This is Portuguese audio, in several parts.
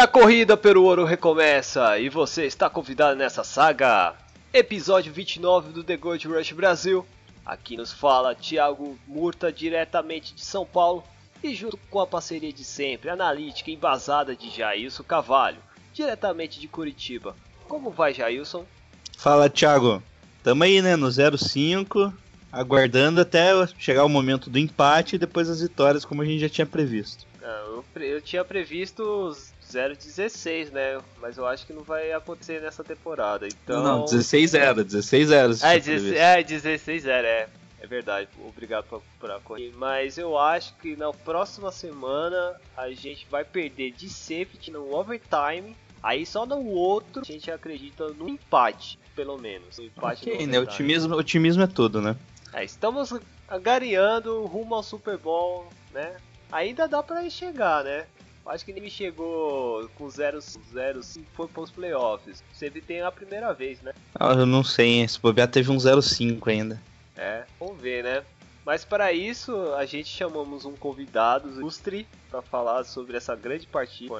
A corrida pelo ouro recomeça e você está convidado nessa saga. Episódio 29 do The Gold Rush Brasil. Aqui nos fala Thiago Murta diretamente de São Paulo e junto com a parceria de sempre, analítica embasada de Jailson Cavalho, diretamente de Curitiba. Como vai, Jailson? Fala, Thiago. Tamo aí, né, no 05, aguardando até chegar o momento do empate e depois as vitórias, como a gente já tinha previsto. Eu, eu tinha previsto 016, né? Mas eu acho que não vai acontecer nessa temporada. Então. Não, 16-0, 16-0. se É, tinha 16, previsto. é 16 0 é. É verdade, obrigado por, por corrigir. Mas eu acho que na próxima semana a gente vai perder de safety no overtime. Aí só no outro a gente acredita no empate, pelo menos. No empate Ok, no né, otimismo, otimismo é tudo, né? É, estamos angariando rumo ao Super Bowl, né? Ainda dá pra chegar, né? Acho que ele chegou com 0-0 se for pros playoffs. Sempre tem a primeira vez, né? Ah, eu não sei, hein, esse bobear teve um 0-5 ainda. É, vamos ver, né? Mas para isso, a gente chamamos um convidado ilustre para falar sobre essa grande partida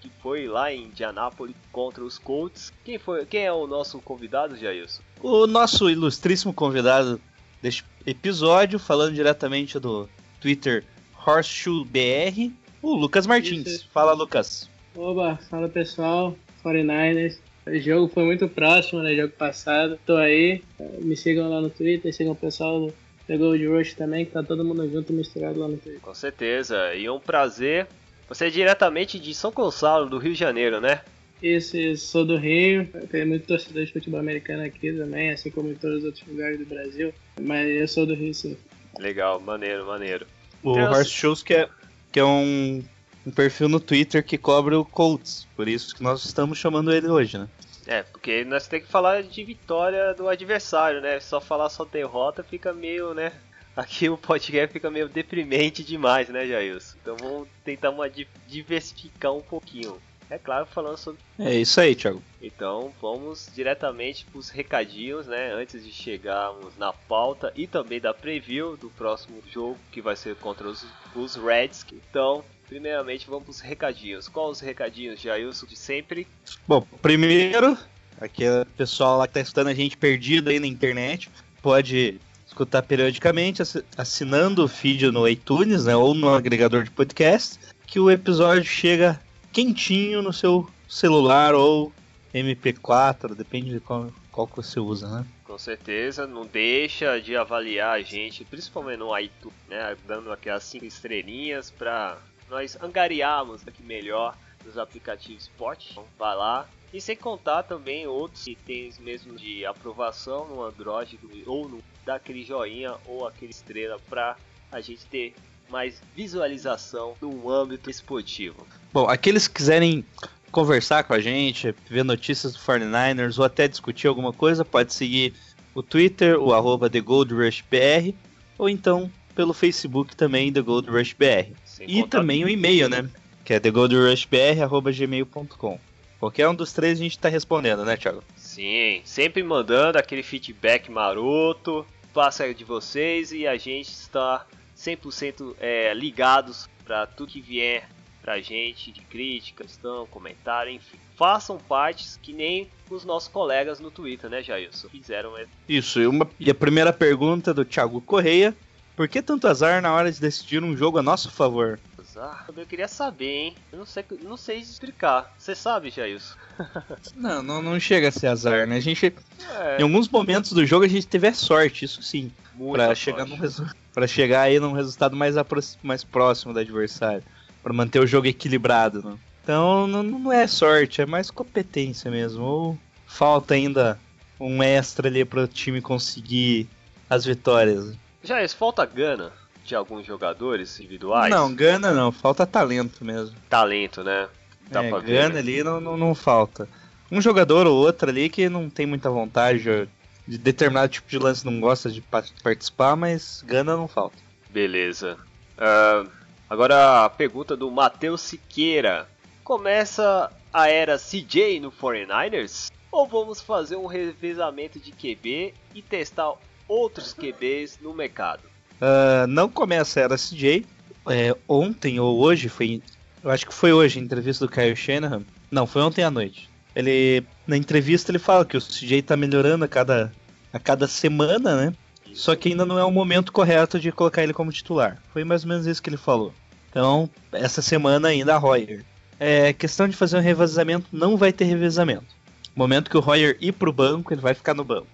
que foi lá em Indianápolis contra os Colts. Quem foi? Quem é o nosso convidado, Jailson? O nosso ilustríssimo convidado deste episódio, falando diretamente do Twitter HorseshoeBR, o Lucas Martins. Isso. Fala, Lucas. Oba, fala pessoal, 49ers. O jogo foi muito próximo, né? Jogo passado. Tô aí. Me sigam lá no Twitter, sigam o pessoal do The Gold Rush também, que tá todo mundo junto misturado lá no Twitter. Com certeza, e é um prazer. Você é diretamente de São Gonçalo, do Rio de Janeiro, né? Isso, isso, sou do Rio, tem muito torcedor de futebol americano aqui também, assim como em todos os outros lugares do Brasil. Mas eu sou do Rio sim. Legal, maneiro, maneiro. O Então, Horse Shows que é, que é um, um perfil no Twitter que cobre o Colts. Por isso que nós estamos chamando ele hoje, né? É, porque nós temos que falar de vitória do adversário, né? Só falar só derrota fica meio, né? Aqui o podcast fica meio deprimente demais, né, Jailson? Então vamos tentar uma di- diversificar um pouquinho. É claro, falando sobre. É isso aí, Thiago. Então vamos diretamente para os recadinhos, né? Antes de chegarmos na pauta e também da preview do próximo jogo que vai ser contra os, os Reds. Então, primeiramente vamos para os recadinhos. Quais os recadinhos, Jailson, de sempre? Bom, primeiro, aquele pessoal lá que tá escutando a gente perdido aí na internet, pode escutar periodicamente assi- assinando o feed no iTunes, né, ou no agregador de podcast, que o episódio chega quentinho no seu celular ou MP4, depende de qual, qual que você usa, né? Com certeza, não deixa de avaliar a gente, principalmente no iTunes, né? Dando aquelas 5 estrelinhas para nós angariarmos aqui melhor nos aplicativos Spot. Então vai lá. E sem contar também outros itens mesmo de aprovação no Android ou no dá aquele joinha ou aquele estrela para a gente ter mais visualização no âmbito esportivo. Bom, aqueles que quiserem conversar com a gente, ver notícias do 49ers ou até discutir alguma coisa, pode seguir o Twitter, o arroba TheGoldRushBR, ou então pelo Facebook também, TheGoldRushBR. E também o e-mail, né? Que é TheGoldRushBR.gmail.com. Qualquer um dos três a gente tá respondendo, né, Thiago? Sim, sempre mandando aquele feedback maroto, passa de vocês e a gente está 100% é, ligados para tudo que vier pra gente de crítica, questão, comentário, enfim. Façam partes que nem os nossos colegas no Twitter, né, Jailson? Fizeram é, Isso, e, uma- e a primeira pergunta do Thiago Correia. Por que tanto azar na hora de decidir um jogo a nosso favor? Ah, eu queria saber, hein? Eu não sei, não sei explicar. Você sabe, Jailson? Não, não, não chega a ser azar, né? A gente, É, em alguns momentos do jogo a gente teve a sorte, isso sim. Pra chegar, num resu- chegar aí num resultado mais, apro- mais próximo do adversário. Pra manter o jogo equilibrado, né? Então não, não é sorte, é mais competência mesmo. Ou falta ainda um extra ali pro time conseguir as vitórias. Jailson, falta gana de alguns jogadores individuais? Não, gana não, falta talento mesmo. Talento, né? Dá é, pra ver, gana né? ali não, não, não falta. Um jogador ou outro ali que não tem muita vontade de determinado tipo de lance, não gosta de pa- participar, mas gana não falta. Beleza. Ah, agora a pergunta do Matheus Siqueira. Começa a era CJ no 49ers? Ou vamos fazer um revezamento de QB e testar outros QBs no mercado? Ah, não começa a era CJ. É, ontem ou hoje foi. Eu acho que foi hoje a entrevista do Kyle Shanahan. Não, foi ontem à noite. Ele. Na entrevista ele fala que o CJ tá melhorando a cada, a cada semana, né? Só que ainda não é o momento correto de colocar ele como titular. Foi mais ou menos isso que ele falou. Então, essa semana ainda a Royer. É questão de fazer um revezamento, não vai ter revezamento. No momento que o Royer ir pro banco, ele vai ficar no banco.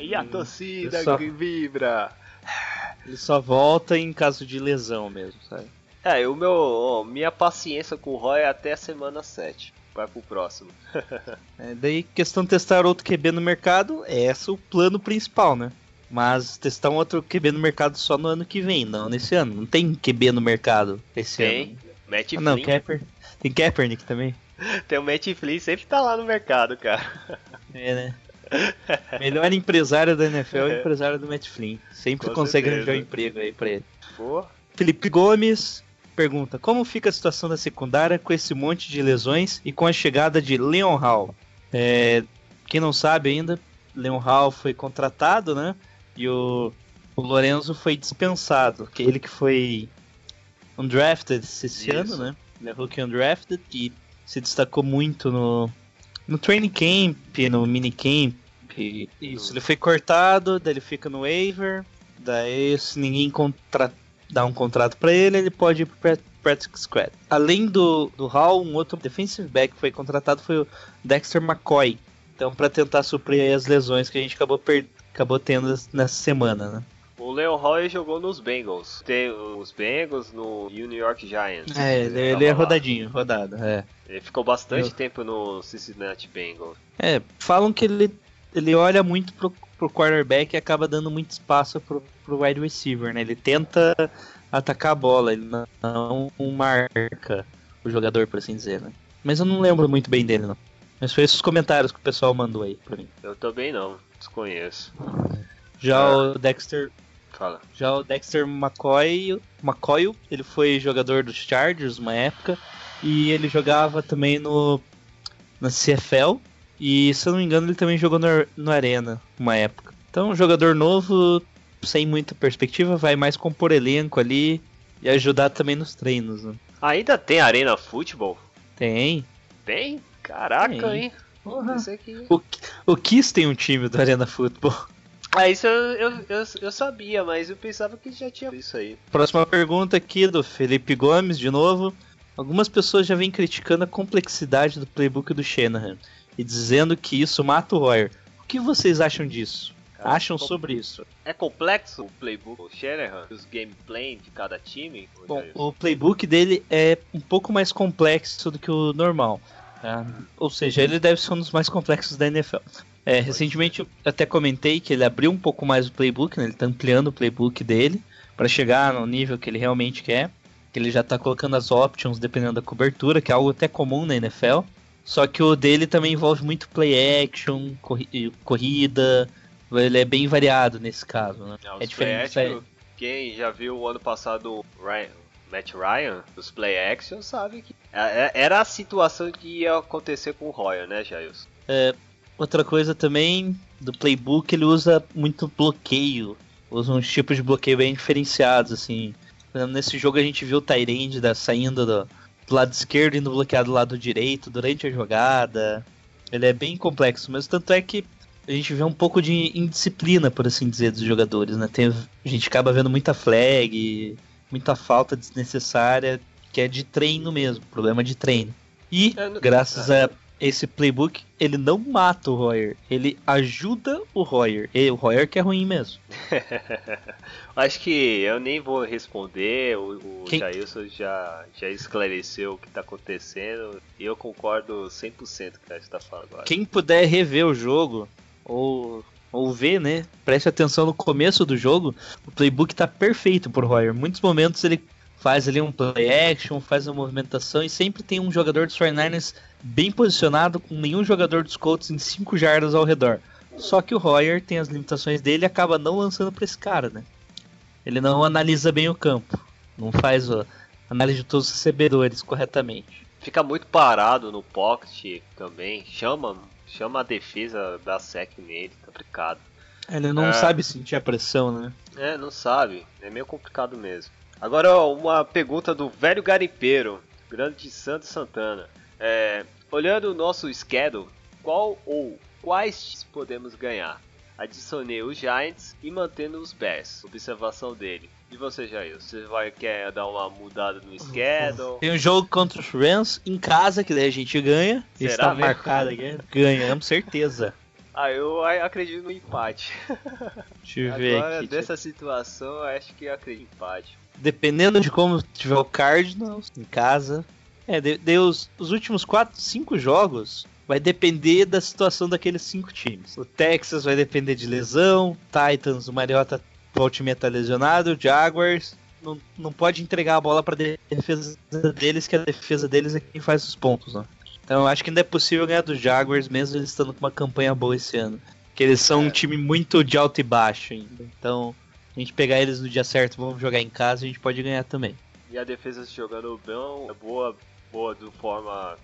E a torcida só- que vibra. Ele só volta em caso de lesão mesmo, sabe? É, o meu, minha paciência com o Roy é até a semana 7. Vai pro próximo. É, daí, questão de testar outro QB no mercado, é esse o plano principal, né? Mas testar um outro QB no mercado só no ano que vem, não nesse ano. Não tem QB no mercado esse Tem. ano. Matt Ah, não, Flynn. Kaeper, tem Kaepernick também. Tem o Matt Flynn, sempre tá lá no mercado, cara. É, né? Melhor empresário da NFL é o empresário do Matt Flynn. Sempre Com consegue certeza. arranjar um emprego aí pra ele. Pô, Felipe Gomes pergunta: Como fica a situação da secundária com esse monte de lesões e com a chegada de Leon Hall? É, quem não sabe ainda, Leon Hall foi contratado, né? E o, o Lorenzo foi dispensado. Que ele que foi undrafted esse Isso. ano, né? Ele é rookie undrafted e se destacou muito no, no training camp, no minicamp. Isso, ele foi cortado, daí ele fica no waiver. Daí, se ninguém contra... dá um contrato pra ele, ele pode ir pro pra- practice squad. Além do, do Hall, um outro defensive back que foi contratado foi o Dexter McCoy. Então, pra tentar suprir aí as lesões que a gente acabou, per... acabou tendo nessa semana, né? o Leon Roy jogou nos Bengals. Tem os Bengals no New York Giants. É, ele, ele é lá. rodadinho, rodado, é. Ele ficou bastante Eu- tempo no Cincinnati Bengals. É, falam que ele, ele olha muito pro, pro quarterback e acaba dando muito espaço pro, pro wide receiver, né? Ele tenta atacar a bola, ele não, não marca o jogador, por assim dizer, né? Mas eu não lembro muito bem dele, não. Mas foi esses comentários que o pessoal mandou aí pra mim. Eu também não, desconheço. Já Ah. o Dexter, Fala. já o Dexter McCoy, McCoy, ele foi jogador dos Chargers uma época e ele jogava também no na CFL e se eu não me engano ele também jogou no, no Arena uma época. Então um jogador novo sem muita perspectiva vai mais compor elenco ali e ajudar também nos treinos. Né? Ainda tem Arena Futebol? Tem. Tem? Caraca, Tem. hein? Pensei que... O, o Kiss tem um time do Arena Football. Ah, isso eu, eu, eu, eu sabia, mas eu pensava que já tinha isso aí. Próxima pergunta aqui do Felipe Gomes, de novo. Algumas pessoas já vêm criticando a complexidade do playbook do Shanahan e dizendo que isso mata o Royer. O que vocês acham disso? Cara, acham com- sobre isso? É complexo o playbook do Shanahan? Os gameplay de cada time? Bom, Jair? o playbook dele é um pouco mais complexo do que o normal. tá? Ou seja, ele deve ser um dos mais complexos da NFL. É, recentemente eu até comentei que ele abriu um pouco mais o playbook, né? ele está ampliando o playbook dele para chegar no nível que ele realmente quer. Que ele já está colocando as options dependendo da cobertura, que é algo até comum na NFL. Só que o dele também envolve muito play action, corri- corrida. Ele é bem variado nesse caso, né? Os É diferente. play action, Quem já viu o ano passado o Ryan, Matt Ryan, os play action, sabe que é- é- era a situação que ia acontecer com o Royer, né, Jailson? Outra coisa também do playbook, ele usa muito bloqueio. Usa uns tipos de bloqueio bem diferenciados, assim. Nesse jogo a gente viu o Tyrande saindo do, do lado esquerdo e indo bloquear do lado direito durante a jogada. Ele é bem complexo, mas tanto é que a gente vê um pouco de indisciplina, por assim dizer, dos jogadores, né? Tem, a gente acaba vendo muita flag, muita falta desnecessária, que é de treino mesmo, problema de treino. E, É, graças a esse playbook, ele não mata o Royer, ele ajuda o Royer. E o Royer que é ruim mesmo. Acho que eu nem vou responder, o, o Quem- Jailson já, já esclareceu o que tá acontecendo e eu concordo 100% com o que a gente tá falando agora. Quem puder rever o jogo, ou, ou ver, né? Preste atenção no começo do jogo, o playbook tá perfeito pro Royer. Muitos momentos ele faz ali um play action, faz uma movimentação e sempre tem um jogador dos 49ers bem posicionado, com nenhum jogador dos Colts em 5 jardas ao redor. Só que o Royer tem as limitações dele e acaba não lançando para esse cara, né? Ele não analisa bem o campo, não faz a análise de todos os recebedores corretamente. Fica muito parado no pocket também. Chama, chama a defesa da sec nele, tá complicado. Ele não É. sabe sentir a pressão, né? É, não sabe. É meio complicado mesmo. Agora, uma pergunta do velho garimpeiro, grande de Santo Santana. É, olhando o nosso schedule, qual ou quais podemos ganhar? Adicionei os Giants e mantendo os Bears. Observação dele. E você, Jair? Você vai quer dar uma mudada no schedule? Tem um jogo contra os Rams em casa, que daí a gente ganha. Será Está mesmo? marcado aqui. Ganhamos, certeza. Ah, eu acredito no empate. Deixa eu ver Agora, aqui. dessa situação, eu acho que eu acredito em empate. Dependendo de como tiver o Cardinals em casa. É, de, de os, os últimos 4, 5 jogos vai depender da situação daqueles cinco times. O Texas vai depender de lesão, Titans, o Mariota volte meia tá lesionado, o Jaguars não, não pode entregar a bola para defesa deles, que a defesa deles é quem faz os pontos, né? Então eu acho que ainda é possível ganhar dos Jaguars, mesmo eles estando com uma campanha boa esse ano. Que eles são um É. time muito de alto e baixo ainda. Então, a gente pegar eles no dia certo, vamos jogar em casa, a gente pode ganhar também. E a defesa jogando bem, é boa, boa de forma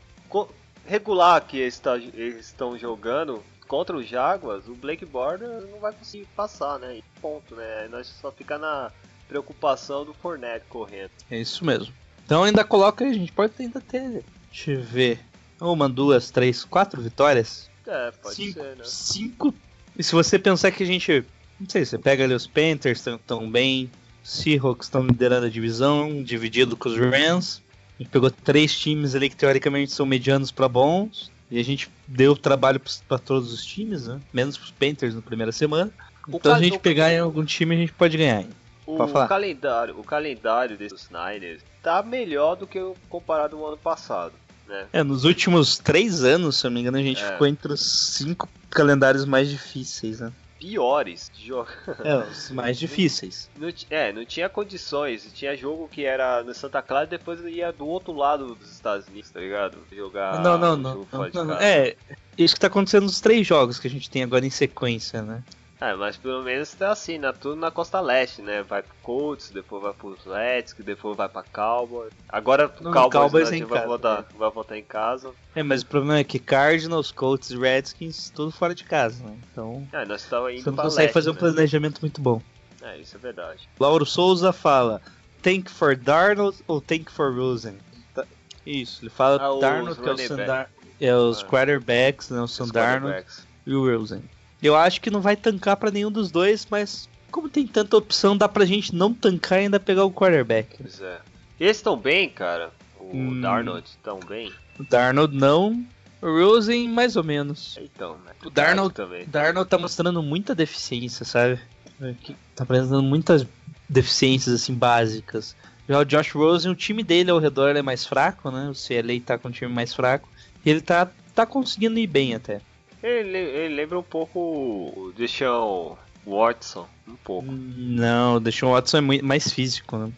regular que eles, tá- eles estão jogando contra os Jaguars, o Blake Border não vai conseguir passar, né? E ponto, né? Nós só fica na preocupação do Fournette correndo. É isso mesmo. Então ainda coloca aí, a gente pode ainda ter. Deixa eu ver. Uma, duas, três, quatro vitórias. É, pode cinco, ser, né? cinco. E se você pensar que a gente. Não sei, você pega ali os Panthers, estão tão bem. Seahawks estão liderando a divisão, dividido com os Rams. A gente pegou três times ali que teoricamente são medianos para bons. E a gente deu trabalho para todos os times, né? Menos pros Panthers na primeira semana. O Então, se a gente pegar em algum time, a gente pode ganhar. O calendário, o calendário desses Niners tá melhor do que comparado ao ano passado, né? É, nos últimos três anos, se eu não me engano, a gente É. ficou entre os cinco calendários mais difíceis, né? Piores de jogar. É, os mais difíceis. Não ti- é, não tinha condições. Tinha jogo que era no Santa Clara e depois ia do outro lado dos Estados Unidos, tá ligado? Jogar não, não, não. não, não, não. É, isso que tá acontecendo nos três jogos que a gente tem agora em sequência, né? É, mas pelo menos tá assim, na, tudo na costa leste, né? Vai pro Colts, depois vai pro Redskins, depois vai pra Cowboys. Agora o Não, Cowboys, Cowboys né, é em vai, casa, voltar, vai voltar em casa. É, mas o problema é que Cardinals, Colts e Redskins, tudo fora de casa, né? Então, É, nós estamos indo você não consegue leste, fazer um né? planejamento muito bom. É, isso é verdade. Lauro Souza fala: Tank for Darnold ou Tank for Rosen? Tá- Isso, ele fala Ah, Darnold, que é o Sandar. É os Ah. quarterbacks, né? O quarterbacks. e o Rosen. Eu acho que não vai tancar pra nenhum dos dois, mas como tem tanta opção, dá pra gente não tancar e ainda pegar o quarterback. Pois é. Eles estão bem, cara. O Hum. Darnold estão bem. O Darnold não, o Rosen mais ou menos. Então, né? O Darnold- também. O Darnold tá mostrando muita deficiência, sabe? É Tá apresentando muitas deficiências assim básicas. Já o Josh Rosen, o time dele ao redor é mais fraco, né? O CLA tá com um time mais fraco. E ele tá, tá conseguindo ir bem até. Ele, ele lembra um pouco o Deshaun Watson. Um pouco. Não, o Deshaun Watson é muito mais físico, né?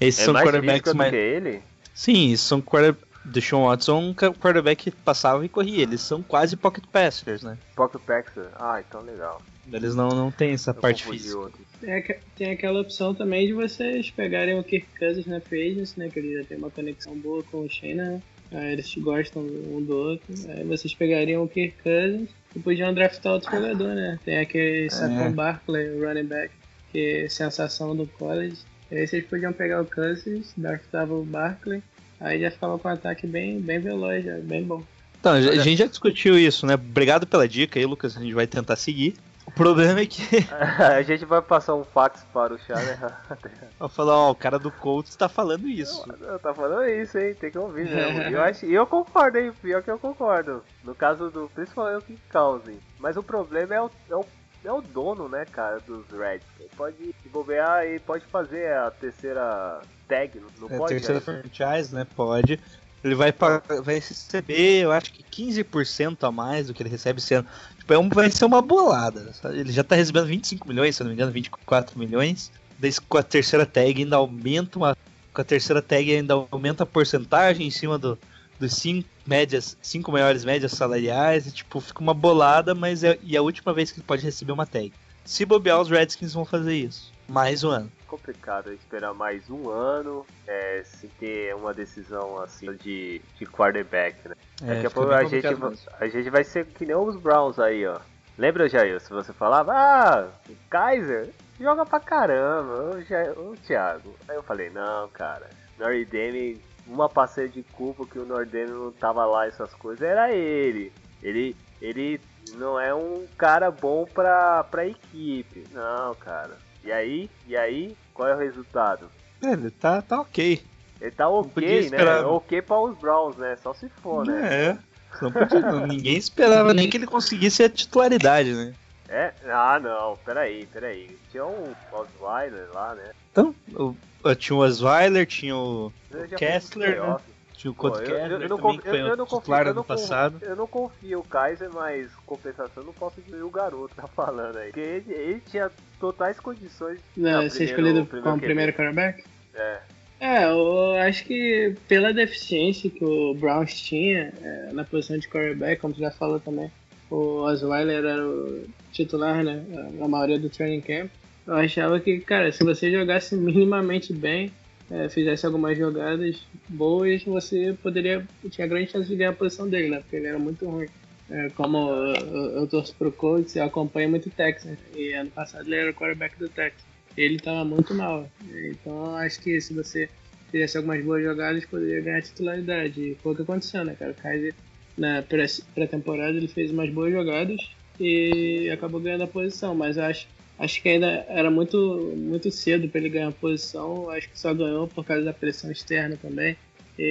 Esses é são mais quarterbacks do mais. que ele? Sim, são quarter... Deshaun Watson, um ca- quarterback que passava e corria. Eles são quase pocket passers, né? Pocket Paxer. Ah, então legal. Eles não, não tem essa Eu parte física. Tem, tem aquela opção também de vocês pegarem o Kirk Cousins na Free Agency, né? Que ele já tem uma conexão boa com o Shane, né? Aí eles gostam um do outro. Aí vocês pegariam o Kirk Cousins e podiam draftar outro jogador, né? Tem aquele Saquon Barkley, o running back, que é sensação do college. Aí vocês podiam pegar o Cousins, draftavam o Barkley, aí já ficava com um ataque bem, bem veloz, já, bem bom. Então, a gente já discutiu isso, né? Obrigado pela dica aí, Lucas. A gente vai tentar seguir. O problema é que a gente vai passar um fax para o Shanahan. eu falar, ó, o cara do Colts tá falando isso. Eu tá falando isso, hein? Tem que ouvir mesmo. E eu, acho, eu concordo, hein? Pior que eu concordo. No caso do. Principalmente o Kirk Cousins. Mas o problema é o, é o, é o dono, né, cara, dos Reds. Ele pode se bobear e pode fazer a terceira tag, não, É, pode? terceira né? franchise, né? Pode. Ele vai, vai receber, eu acho que 15% a mais do que ele recebe ano. Tipo, é um, vai ser uma bolada. sabe? Ele já tá recebendo 25 milhões, se não me engano, 24 milhões. Daí com a terceira tag ainda aumenta uma. Com a terceira tag ainda aumenta a porcentagem em cima do, dos cinco médias, cinco maiores médias salariais, e, tipo, fica uma bolada, mas é e é a última vez que ele pode receber uma tag. Se bobear, os Redskins vão fazer isso. Mais um ano. complicado esperar mais um ano é, sem ter uma decisão assim de, de quarterback, né? É, Daqui a pouco a gente, a gente vai ser que nem os Browns aí, ó. Lembra, Jair, se você falava, ah, o Kaiser joga pra caramba, ô, Ja- ô Thiago. Aí eu falei, não, cara, Nordemi, uma passeio de culpa que o Nordemi não tava lá essas coisas, era ele. Ele, ele não é um cara bom pra, pra equipe. Não, cara. E aí, e aí, qual é o resultado? É, ele tá, tá ok. Ele tá ok, né? esperar. Ok pra os Browns, né? Só se for, né? É. Não podia. Ninguém esperava nem que ele conseguisse a titularidade, né? É? Ah, não, peraí, peraí. Tinha um Osweiler lá, né? Então, o- o- tinha o Osweiler, tinha o, já Kessler, playoff. Tinha o Cody eu- eu- eu não eu- eu não confio- eu não passado. Eu não confio o Kaiser, mas compensação eu não posso dizer o garoto tá falando aí. Porque ele, ele tinha totais condições de Né, ser escolhido como primeiro quarterback? É. É, eu acho que pela deficiência que o Browns tinha é, na posição de quarterback, como você já falou também, o Osweiler era o titular, né, na maioria do training camp. Eu achava que, cara, se você jogasse minimamente bem, é, fizesse algumas jogadas boas, você poderia, tinha grande chance de ganhar a posição dele, né, porque ele era muito ruim. É, como eu, eu, eu torço pro Colts, eu acompanho muito o Texans, e ano passado ele era o quarterback do Texans. Ele tava muito mal. Então eu acho que se você fizesse algumas boas jogadas, poderia ganhar titularidade. E foi o que aconteceu, né, cara? O Kaiser, na pré- pré-temporada, ele fez umas boas jogadas e acabou ganhando a posição. Mas acho, acho que ainda era muito, muito cedo para ele ganhar a posição. Acho que só ganhou por causa da pressão externa também. E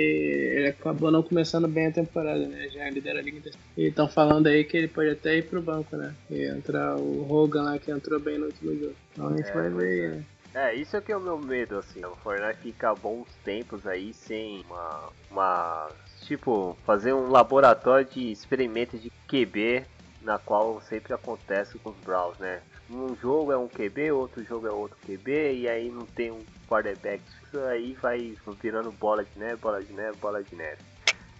ele acabou não começando bem a temporada, né? Já lidera a Liga E estão falando aí que ele pode até ir pro banco, né? E entrar o Hogan lá que entrou bem no último jogo. Então a gente É, vai ver, é. né? É, isso é que é o meu medo, assim. O Fortnite fica bons tempos aí sem uma. uma tipo, fazer um laboratório de experimento de QB, na qual sempre acontece com os Browns, né? Um jogo é um QB, outro jogo é outro QB, e aí não tem um quarterback. Isso aí vai virando bola de neve, bola de neve, bola de neve.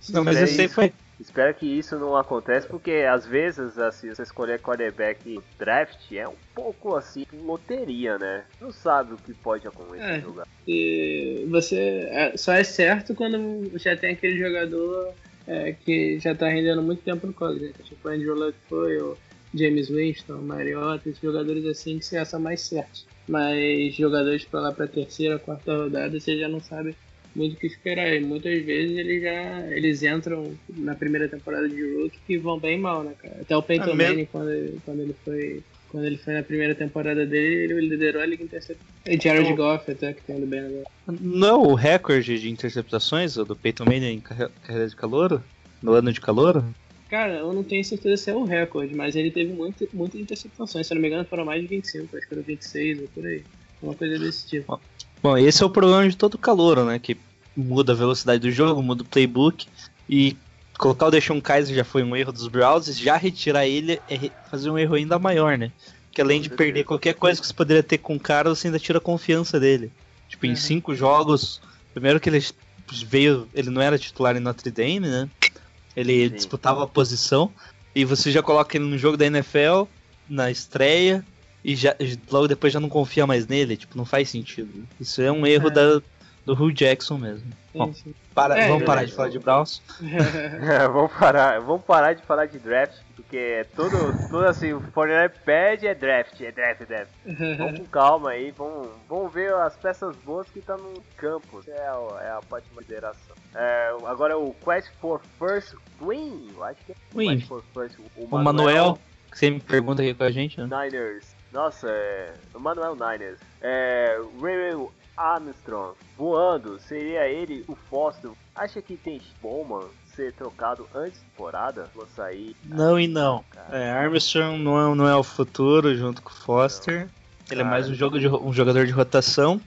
Não, mas isso. foi. Espero que isso não aconteça, porque às vezes, assim, você escolher quarterback draft é um pouco assim, loteria, né? Não sabe o que pode acontecer É. no jogar. E você é, só é certo quando já tem aquele jogador é, que já tá rendendo muito tempo no college, né? tipo o Andrew Luck foi, o James Winston, Mariota, esses jogadores assim que você acha mais certos. Mas jogadores pra lá pra terceira, quarta rodada, você já não sabe muito o que esperar. E muitas vezes eles já eles entram na primeira temporada de rookie e vão bem mal, né, cara? Até o Peyton É? Manning, quando, ele- quando ele foi quando ele foi na primeira temporada dele, ele liderou a liga terceiro. E Jared Goff até que tá indo bem agora. Não é o recorde de interceptações do Peyton Manning em carre- carreira de calouro? No ano de calouro? Cara, eu não tenho certeza se é o recorde, mas ele teve muito, muitas interceptações. Se eu não me engano, foram mais de 25, acho que foram 26 ou por aí. Uma coisa desse tipo. Bom, esse é o problema de todo calouro, né? Que muda a velocidade do jogo, muda o playbook. E colocar o Deshaun Kaiser já foi um erro dos Browns, já retirar ele é fazer um erro ainda maior, né? Que além de perder qualquer coisa que você poderia ter com o cara, você ainda tira a confiança dele. Tipo, em Uhum. cinco jogos, primeiro que ele veio, ele não era titular em Notre Dame, né? Ele Sim. disputava a posição. E você já coloca ele no jogo da NFL, na estreia, e já, logo depois já não confia mais nele. Tipo, não faz sentido. Isso é um erro É. da, do Hugh Jackson mesmo. Bom, Sim, para, É, vamos parar beleza. de falar de Browns. vamos parar, vamos parar de falar de draft, porque é todo, todo assim, o Fortnite pede é draft, é draft, é draft. Vamos com calma aí, vamos, vamos ver as peças boas que tá no campo. É a, é a parte de consideração. É, agora o Quest for First Win, eu acho que é Win. Quest for First O O Manuel, que sempre pergunta aqui com a gente, né? Niners. Nossa, é. O Manuel Niners. É. Ray Armstrong voando. Seria ele o Foster. Acha que tem Bowman ser trocado antes da temporada? Vou sair. Não e não. É, Armstrong não é, não é o futuro junto com o Foster. Ele é mais um, jogo de, um jogador de rotação.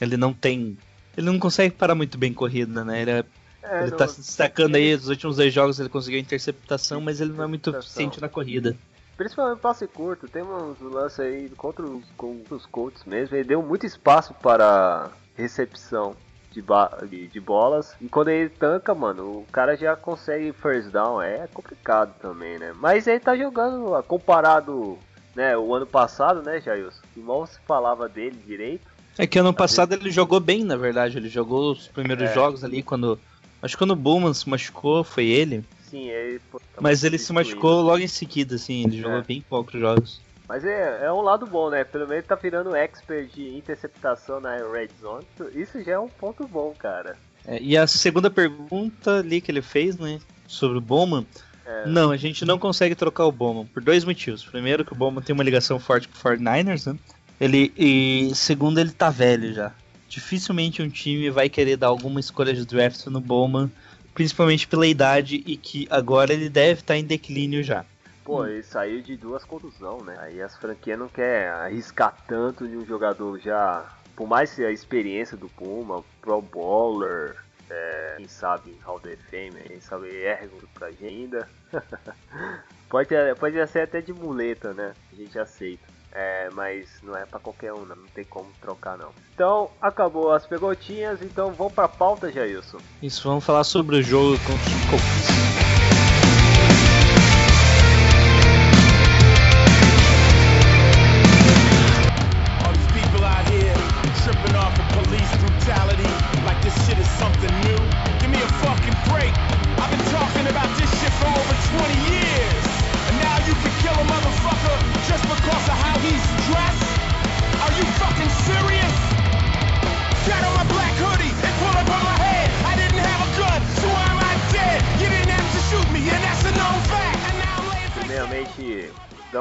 Ele não tem. Ele não consegue parar muito bem corrida, né? Ele, é- é, ele não- tá se destacando aí, nos últimos dois jogos ele conseguiu interceptação, mas ele não é muito eficiente na corrida. Principalmente passe curto. Tem uns lances aí contra os, com os Colts mesmo. Ele deu muito espaço para recepção. de, de, de bolas. E quando ele tanca, mano, o cara já consegue first down. É complicado também, né? Mas ele tá jogando, comparado, né, o ano passado, né, Jailson? Que mal se falava dele direito. É que ano passado ele jogou bem, na verdade. Ele jogou os primeiros É. jogos ali quando. Acho que quando o Bowman se machucou, foi ele. Sim, ele. tá Mas ele se machucou logo em seguida, assim. Ele jogou É. bem poucos jogos. Mas é, é um lado bom, né? Pelo menos tá virando expert de interceptação na red zone. Isso já é um ponto bom, cara. É, e a segunda pergunta ali que ele fez, né? Sobre o Bowman. É. Não, a gente não consegue trocar o Bowman por dois motivos. Primeiro, que o Bowman tem uma ligação forte com o 49ers, né? Ele, e segundo, ele tá velho já. Dificilmente um time vai querer dar alguma escolha de draft no Bowman, principalmente pela idade e que agora ele deve estar em declínio já. Pô, ele saiu de duas contusão, né? Aí as franquias não querem arriscar tanto de um jogador já. Por mais que a experiência do Puma, Pro Bowler, é, quem sabe Hall da Fame, quem sabe ergo pra gente ainda. pode, pode ser até de muleta, né? A gente aceita. É, mas não é pra qualquer um, não, não tem como trocar não. Então, acabou as perguntinhas, então vamos pra pauta, Jailson. Isso, vamos falar sobre o jogo contra os Colts.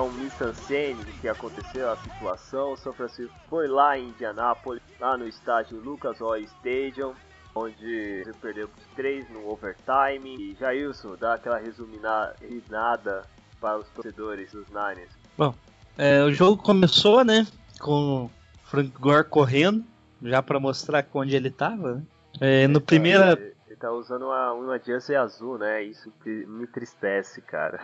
Um mise-en-scène do que aconteceu, a situação. O São Francisco foi lá em Indianápolis, lá no estádio Lucas Oil Stadium, onde perdeu por 3 no overtime. E Jailson, dá aquela resumina- resuminada para os torcedores dos Niners. É, o jogo começou, né? Com o Frank Gore correndo, já pra mostrar onde ele tava. né? É, no primeira. Ele, tá usando uma, uma jersey azul, né? Isso me entristece, cara.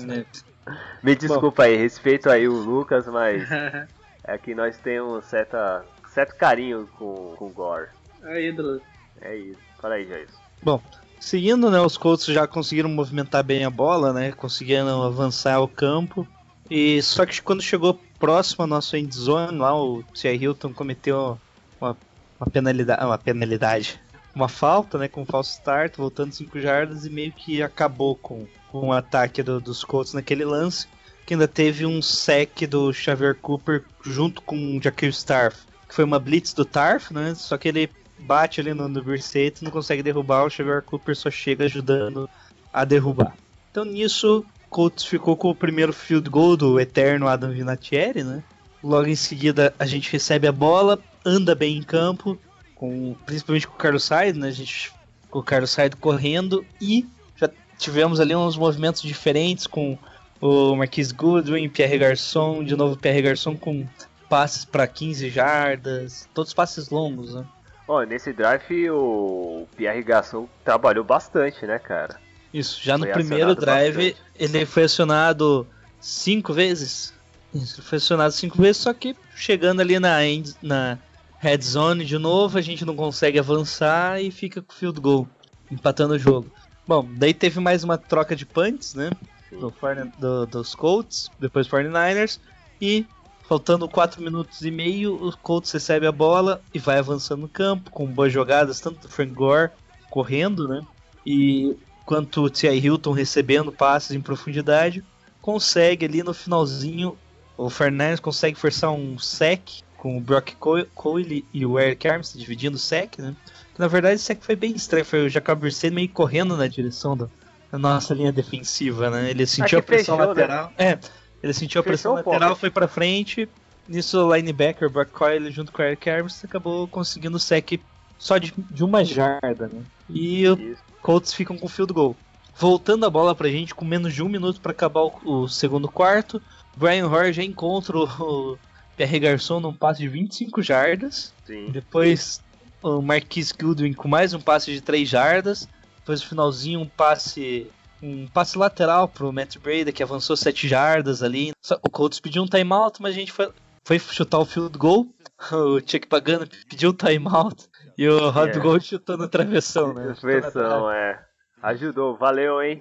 né, Me desculpa aí, respeito aí o Lucas, mas é que nós temos certa, certo carinho com, com o Gore. É ídolo. É isso. Fala aí, Jair. Bom, seguindo, né? Os Colts já conseguiram movimentar bem a bola, né? Conseguiram avançar ao campo. E só que quando chegou próximo à nossa end zone, lá o T.I. Hilton cometeu uma, uma penalidade, uma penalidade, uma falta, né? Com um falso start, voltando 5 jardas e meio que acabou com, com o ataque do- dos Colts naquele lance. Que ainda teve um sec do Xavier Cooper junto com o Jaquir Starf, que foi uma blitz do Tarf, né? Só que ele bate ali no, no Brissett, não consegue derrubar, o Xavier Cooper só chega ajudando a derrubar. Então nisso, Colts ficou com o primeiro field goal do eterno Adam Vinatieri, né? Logo em seguida a gente recebe a bola, anda bem em campo, com, principalmente com o Carlos Sainz, né? A gente com o Carlos Sainz correndo e já tivemos ali uns movimentos diferentes com o Marquis Goodwin, Pierre Garçon, de novo Pierre Garçon com passes para 15 jardas, todos passes longos, né? Ó, nesse drive o Pierre Gasson trabalhou bastante, né, cara? Isso, já no Foi primeiro acionado drive bastante. ele foi acionado cinco vezes. Isso, ele foi acionado cinco vezes, só que chegando ali na, end, na red zone de novo, a gente não consegue avançar e fica com field goal, empatando o jogo. Bom, daí teve mais uma troca de punts, né? Do, 40 do- dos Colts, depois 49ers, e faltando 4 minutos e meio, o Colts recebe a bola e vai avançando no campo, com boas jogadas, tanto do Frank Gore correndo, né? E quanto o T.I. Hilton recebendo passes em profundidade, consegue ali no finalzinho, o Fernandes consegue forçar um sec com o Brock Co- Cole e o Eric Armstead dividindo o sec, né? Na verdade, o sec foi bem estranho, foi o Jacob Brissett meio correndo na direção do- da nossa linha defensiva, né? Ele sentiu a que pressão fechou, né? lateral. É, ele sentiu a pressão Fechou o lateral, foi pra frente. Nisso, o linebacker, o Brock Coyle, junto com o Eric Armstead, acabou conseguindo o sec só de, de uma jarda, né? E o. Colts ficam com field goal. Voltando a bola pra gente com menos de um minuto para acabar o, o segundo quarto, Brian Hoyer já encontra o, o Pierre Garçon num passe de 25 jardas. Sim. Depois o Marquis Goodwin com mais um passe de 3 jardas. Depois no finalzinho um passe um passe lateral pro Matt Breda que avançou 7 jardas ali. O Colts pediu um timeout, mas a gente foi, foi chutar o field goal. O Chuck Pagano pediu um timeout E o Rob É. Gold chutando travessão, né? Expressão, é. Ajudou, valeu, hein?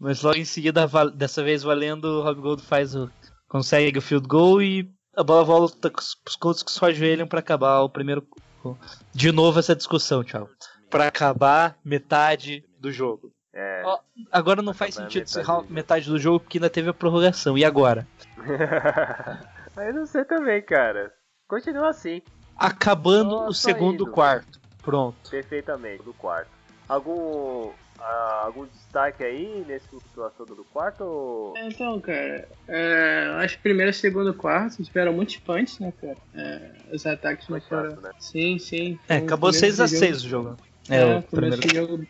Mas logo em seguida, dessa vez valendo, o Rob Gold faz o. consegue o field goal e a bola volta com os Colts que só ajoelham pra acabar o primeiro. De novo essa discussão, tchau. Pra acabar metade do jogo. É. Ó, Agora não faz sentido metade do jogo. metade do jogo porque ainda teve a prorrogação. E agora? Mas eu não sei também, cara. Continua assim, Acabando Só- o só segundo indo. quarto. Pronto. perfeitamente, do quarto. Algum. Ah, algum destaque aí nessa situação do quarto? ou- Então, cara, é, que primeiro e segundo quarto tiveram muitos punts, né, cara? É, os ataques foram. né? Sim, sim. É, acabou começo 6 a de 6 o jogo. É, É, o primeiro. jogo,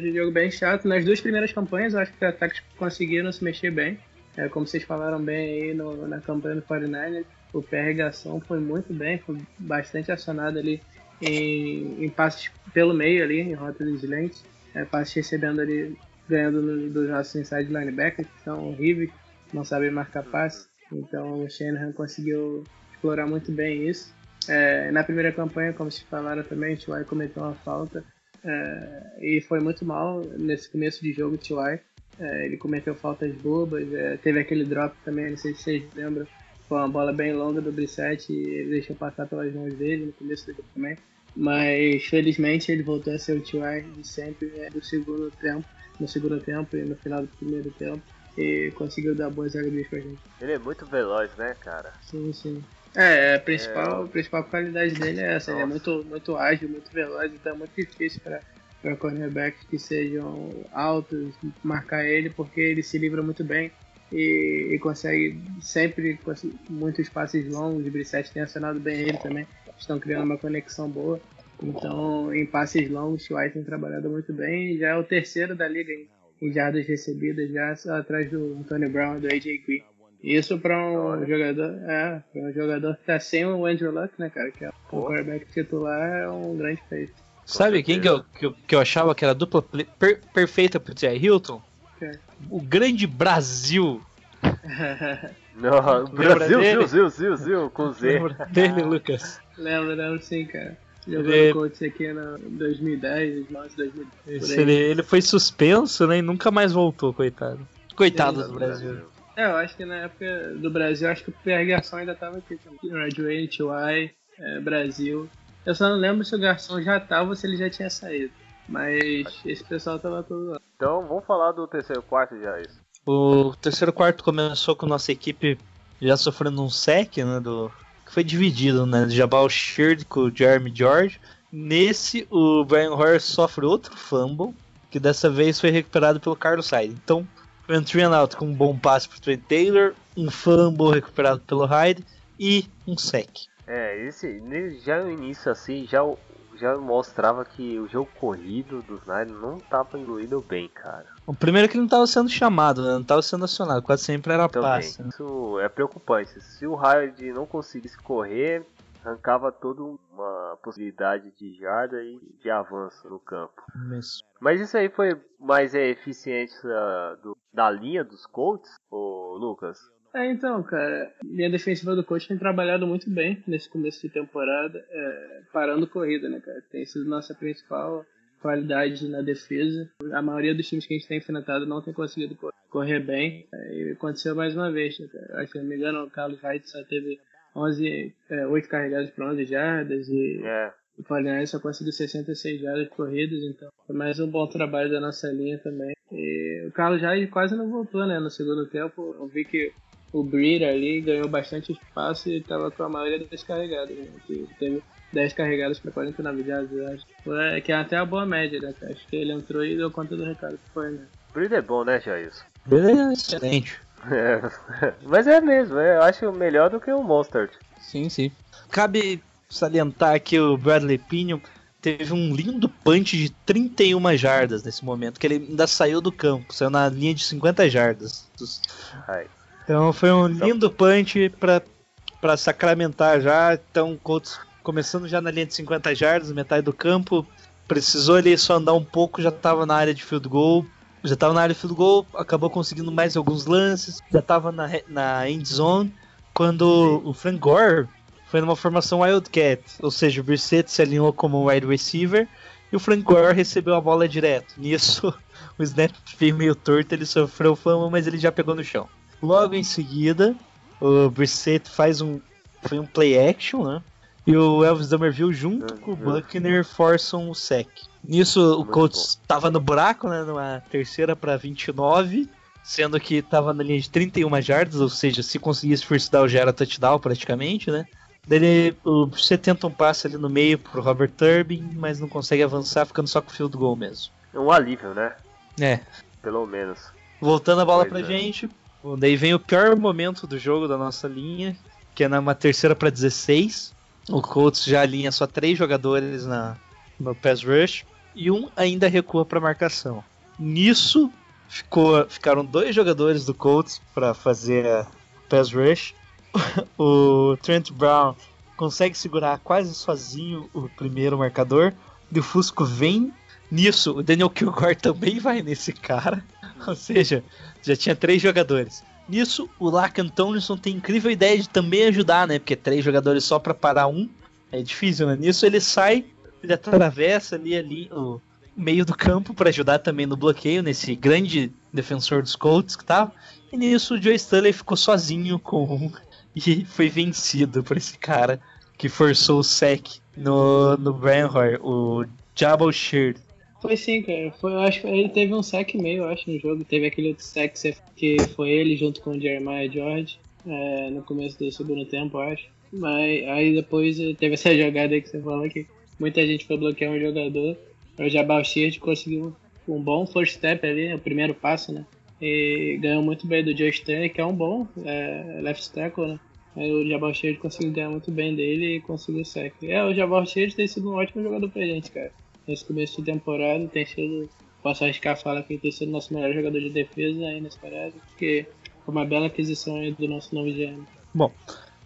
de jogo bem chato. Nas duas primeiras campanhas, eu acho que os ataques conseguiram se mexer bem. É, como vocês falaram bem aí no- na campanha do 49ers, o PR Garçom foi muito bem, foi bastante acionado ali em, em passes pelo meio ali, em rota de slants. É, passes recebendo ali, ganhando dos nossos inside linebackers, que são horríveis, não sabem marcar passe. Então o Shanahan conseguiu explorar muito bem isso. É, na primeira campanha, como vocês falaram também, o T.Y. cometeu uma falta é, e foi muito mal nesse começo de jogo, o T.Y. É, ele cometeu faltas bobas, é, teve aquele drop também, não sei se vocês lembram, foi uma bola bem longa do Brissette e ele deixou passar pelas mãos dele no começo do jogo também. Mas felizmente ele voltou a ser o T.Y. de sempre é, do segundo tempo, no segundo tempo e no final do primeiro tempo e conseguiu dar boas alegrias pra gente. Ele é muito veloz, né, cara? Sim, sim. É, a principal, a principal qualidade dele é essa, ele é Nossa. muito, muito ágil, muito veloz, então é muito difícil para para cornerbacks que sejam altos marcar ele, porque ele se livra muito bem e, e consegue sempre muitos passes longos, o Brissette tem acionado bem ele também, estão criando uma conexão boa. Então, em passes longos, o White tem trabalhado muito bem já é o terceiro da liga em, em jardas recebidas, já atrás do Tony Brown e do AJ Green. Isso para um jogador, é, pra um jogador que tá sem o Andrew Luck, né, cara, que é o quarterback titular, é um grande feito. Sabe quem que eu, que, eu, que eu achava que era a dupla per- perfeita pro T.I. Hilton? O grande Brasil. Não, Brasil? Zil, Zil, Zil, Zil, com Z. Lembra dele, Lucas? Lembro, lembro sim, cara. Jogou Ele- no Colts aqui no 2010, 2011, 2010. Esse, por aí. ele, ele foi suspenso, né? E nunca mais voltou, coitado. Coitado Sim, do Brasil. É, eu acho que na época do Brasil, acho que o PR Garçom ainda tava aqui também. Radway, TY, é, Brasil. Eu só não lembro se o Garçom já tava ou se ele já tinha saído. Mas esse pessoal tava todo lá. Então, vamos falar do terceiro quarto já, isso. O terceiro quarto começou com nossa equipe já sofrendo um sec, né? Do, que foi dividido, né? Jabal Sheard com o Jeremy George. Nesse, o Brian Hoyer sofre outro fumble, que dessa vez foi recuperado pelo Carlos Hyde. Então, um three and out com um bom passe pro Trent Taylor, um fumble recuperado pelo Hyde e um sec. É, esse, já no início assim, já, o- já mostrava que o jogo corrido dos Niners não tava incluído bem, cara. O primeiro é que não estava sendo chamado, né? não estava sendo acionado, quase sempre era Também. passe. né? Isso é preocupante. Se o Hyde não conseguisse correr, arrancava toda uma possibilidade de jarda e de avanço no campo. Mas- Mas isso aí foi mais a eficiência do- da linha dos Colts, ô Lucas? É, então, cara, minha defensiva do coach tem trabalhado muito bem nesse começo de temporada, é, parando corrida, né, cara? Tem sido nossa principal qualidade na defesa. A maioria dos times que a gente tem enfrentado não tem conseguido co- correr bem. É, e aconteceu mais uma vez, né, cara? Acho que, se não me engano, o Carlos Hyde só teve 11, é, 8 carregados para 11 jardas e É, o 49 só conseguiu 66 jardas corridas, então foi mais um bom trabalho da nossa linha também. E o Carlos já quase não voltou, né? No segundo tempo, eu vi que o Breeder ali ganhou bastante espaço e estava com a maioria das carregadas, né? Que teve 10 carregadas para 49 jardas, eu acho. Foi- Que é até a boa média, né? Acho que ele entrou e deu conta do recado que foi, né? Breed é bom, né, Jair? Ele é excelente. É, Mas é mesmo, é, eu acho melhor do que o Mostert. Sim, sim. Cabe salientar que o Bradley Pinion teve um lindo punch de 31 jardas nesse momento, que ele ainda saiu do campo, saiu na linha de 50 jardas. Ai. Então foi um lindo punch pra sacramentar já. Então, Colts começando já na linha de 50 jardas, metade do campo. Precisou ele só andar um pouco, já tava na área de field goal. Já tava na área de field goal, acabou conseguindo mais alguns lances. Já tava na, na end zone. Quando o Frank Gore foi numa formação Wildcat, ou seja, o Brissett se alinhou como wide receiver e o Frank Gore recebeu a bola direto. Nisso, o snap veio meio torto, ele sofreu fama, mas ele já pegou no chão. Logo em seguida, o Brissett faz um foi um play action, né? E o Elvis Somerville junto com o Buckner forçam o sec. Nisso o Colts estava no buraco, né? Numa terceira para 29, sendo que estava na linha de 31 jardas, ou seja, se conseguisse first down já era touchdown praticamente, né? Daí ele- o você tenta um passe ali no meio pro Robert Turbin, mas não consegue avançar, ficando só com o field goal mesmo. É um alívio, né? É, Pelo menos. Voltando a bola Pois pra é. gente. Bom, Daí vem o pior momento do jogo da nossa linha, que é numa terceira pra 16. O Colts já alinha só três jogadores na, no pass rush e um ainda recua pra marcação. Nisso ficou, ficaram dois jogadores do Colts pra fazer pass rush. o Trent Brown consegue segurar quase sozinho o primeiro marcador. E o Fusco vem. Nisso, o Daniel Kilgore também vai nesse cara. Ou seja, já tinha três jogadores. Nisso, o Lacan Tomlinson tem incrível ideia de também ajudar, né? Porque três jogadores só pra parar um é difícil, né? Nisso ele sai, ele atravessa ali, ali o meio do campo pra ajudar também no bloqueio, nesse grande defensor dos Colts que tava. E nisso o Joe Stanley ficou sozinho com um e foi vencido por esse cara que forçou o sec no, no Brian Hoyer, o Jabal Sheard. Foi sim, cara. Foi, eu acho ele teve um sec meio, eu acho, no jogo. Teve aquele outro sec que foi ele junto com o Jeremiah George é, no começo do segundo tempo, eu acho. Mas aí depois teve essa jogada aí que você falou que muita gente foi bloquear um jogador. O Jabal Sheard conseguiu um bom first step ali, o primeiro passo, né? E ganhou muito bem do Joe Stanley, que é um bom é, left tackle, né? Aí o Jabal Sheard conseguiu ganhar muito bem dele e conseguiu o sec. É, o Jabal Sheard tem sido um ótimo jogador pra gente, cara nesse começo de temporada tem sido, posso arriscar falar que tem sido nosso melhor jogador de defesa aí nessa parada, porque foi uma bela aquisição aí do nosso novo GM. Bom,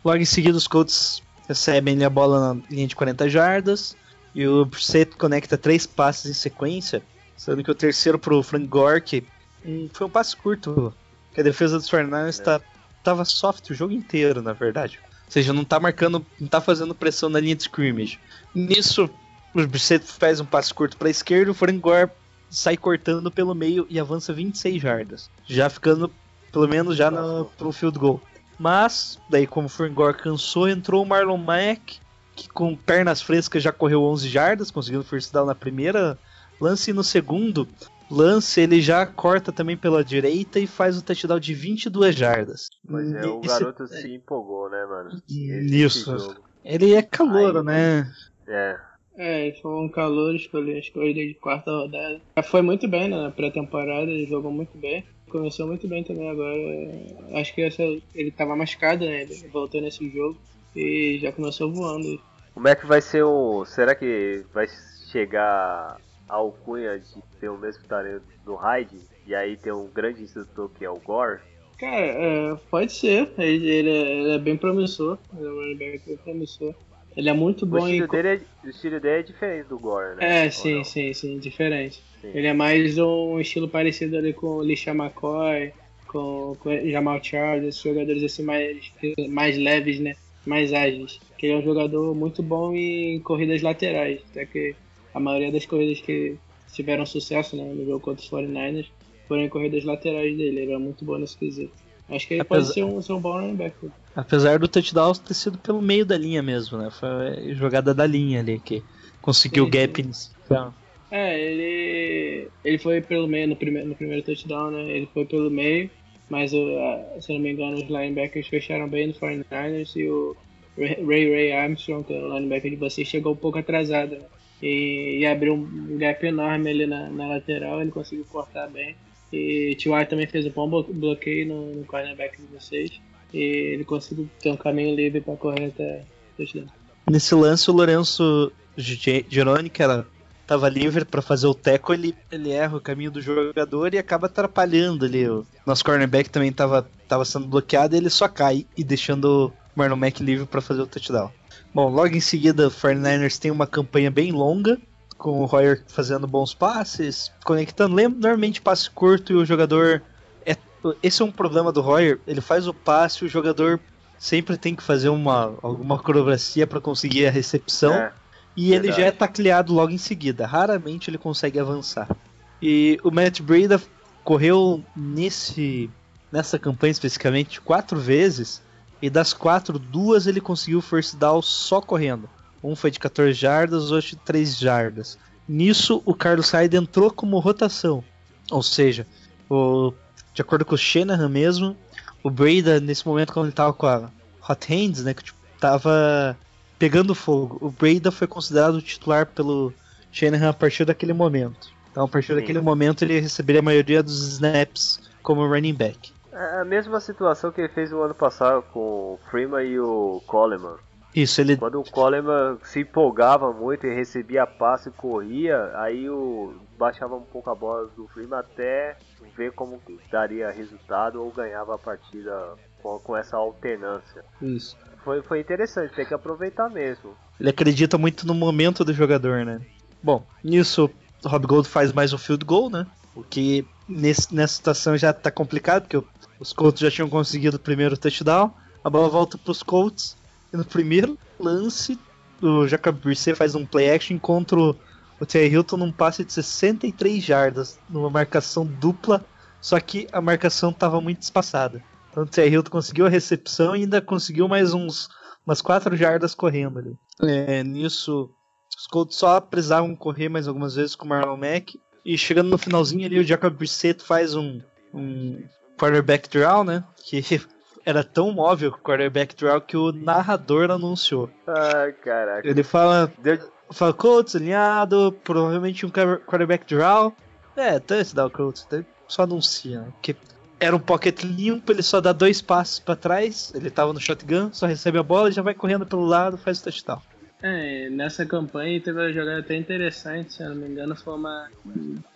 logo em seguida os Colts recebem a bola na linha de 40 jardas e o Brissett conecta três passes em sequência, sendo que o terceiro pro Frank Gore, que hum, foi um passe curto, que a defesa dos 49ers tá, tava soft o jogo inteiro, na verdade. Ou seja, não tá marcando, não tá fazendo pressão na linha de scrimmage. Nisso, o Brissett faz um passe curto para a esquerda, o Frank Gore sai cortando pelo meio e avança 26 jardas, já ficando pelo menos já no, pro field goal. Mas, daí como o Frank Gore cansou, entrou o Marlon Mack, que com pernas frescas já correu 11 jardas, conseguindo first down na primeira lance e no segundo lance ele já corta também pela direita e faz o touchdown de 22 jardas. Mas é, o Isso- garoto se empolgou, né, mano? Isso. Esse jogo. Ele é calouro, Aí- né? É. É, foi um calor, escolheu, escolheu de quarta rodada. Já foi muito bem né, na pré-temporada, ele jogou muito bem. Começou muito bem também agora. Acho que essa, ele tava machucado, né? Ele voltou nesse jogo e já começou voando. Como é que vai ser o. Será que vai chegar a alcunha de ter o mesmo talento do Hyde? E aí tem um grande instrutor que é o Gore? Cara, é, pode ser. Ele, ele é, ele é bem promissor. Ele é um bem promissor. Ele é muito O bom em. estilo, dele é, o estilo dele é diferente do Gore, né? É, sim, sim, sim, diferente. Sim. Ele é mais um estilo parecido ali com o Lisha McCoy, com, com o Jamal Charles, esses jogadores assim mais, mais leves, né? Mais ágeis. Que ele é um jogador muito bom em corridas laterais. Até que a maioria das corridas que tiveram sucesso né, no jogo contra os 49ers foram em corridas laterais dele. Ele é muito bom nesse quesito. Acho que ele Apesar- pode ser um, ser um bom running back. Apesar do touchdown ter sido pelo meio da linha mesmo, né? Foi jogada da linha ali que conseguiu o gap inicial. É, ele ele foi pelo meio no primeiro, no primeiro touchdown, né? Ele foi pelo meio, mas o, se eu não me engano os linebackers fecharam bem no 49ers e o Ray Ray Armstrong, que é o linebacker de vocês, chegou um pouco atrasado, né? E, e abriu um gap enorme ali na, na lateral, ele conseguiu cortar bem. E T.Y. também fez um bom blo- bloqueio no, no cornerback de vocês. E ele conseguiu ter um caminho livre para correr até touchdown. Nesse lance, o Lourenço Geroni, que era, tava livre pra fazer o teco, ele, ele erra o caminho do jogador e acaba atrapalhando ali. O nosso cornerback também tava, tava sendo bloqueado e ele só cai e deixando o Marlon Mack livre pra fazer o touchdown. Bom, logo em seguida, o 49ers tem uma campanha bem longa, com o Royer fazendo bons passes, conectando. Lembra, normalmente passe curto e o jogador. Esse é um problema do Royer, ele faz o passe o jogador sempre tem que fazer uma, alguma acrobacia para conseguir a recepção. É, e ele verdade. já é tacleado logo em seguida. Raramente ele consegue avançar. E o Matt Breda correu nesse nessa campanha especificamente quatro vezes. E das quatro, duas ele conseguiu first down só correndo. Um foi de 14 jardas, o outro de 3 jardas. Nisso, o Carlos Hyde entrou como rotação. Ou seja, o- de acordo com o Shanahan mesmo, o Breda, nesse momento, quando ele tava com a Hot Hands, né, que tipo, tava pegando fogo, o Breda foi considerado titular pelo Shanahan a partir daquele momento. Então, a partir Sim. daquele momento, ele receberia a maioria dos snaps como running back. É a mesma situação que ele fez o ano passado com o Freeman e o Coleman. Isso, ele Quando o Coleman se empolgava muito e recebia passe e corria, aí o baixava um pouco a bola do Freeman até ver como daria resultado ou ganhava a partida com, com essa alternância. Isso. Foi, foi interessante, tem que aproveitar mesmo. Ele acredita muito no momento do jogador, né? Bom, nisso, Rob Gold faz mais um field goal, né? O que nesse- nessa situação já tá complicado, porque os Colts já tinham conseguido o primeiro touchdown. A bola volta pros Colts. No primeiro lance, o Jacob Brissett faz um play action contra o, o Terry Hilton num passe de 63 jardas, numa marcação dupla, só que a marcação estava muito espaçada. Então o Terry Hilton conseguiu a recepção e ainda conseguiu mais uns umas 4 jardas correndo ali. É, nisso, os Colts só precisavam correr mais algumas vezes com o Marlon Mack. E chegando no finalzinho ali, o Jacob Brissett faz um, um quarterback draw, né? Que era tão móvel o quarterback draw que o narrador anunciou. Ai, caraca. Ele fala, Deu, fala Colts alinhado, provavelmente um quar- quarterback draw. É, touchdown Colts, daí só anuncia, né? Porque era um pocket limpo, ele só dá dois passos pra trás, ele tava no shotgun, só recebe a bola e já vai correndo pelo lado, faz o touchdown. É, nessa campanha teve uma jogada até interessante, se eu não me engano, foi uma.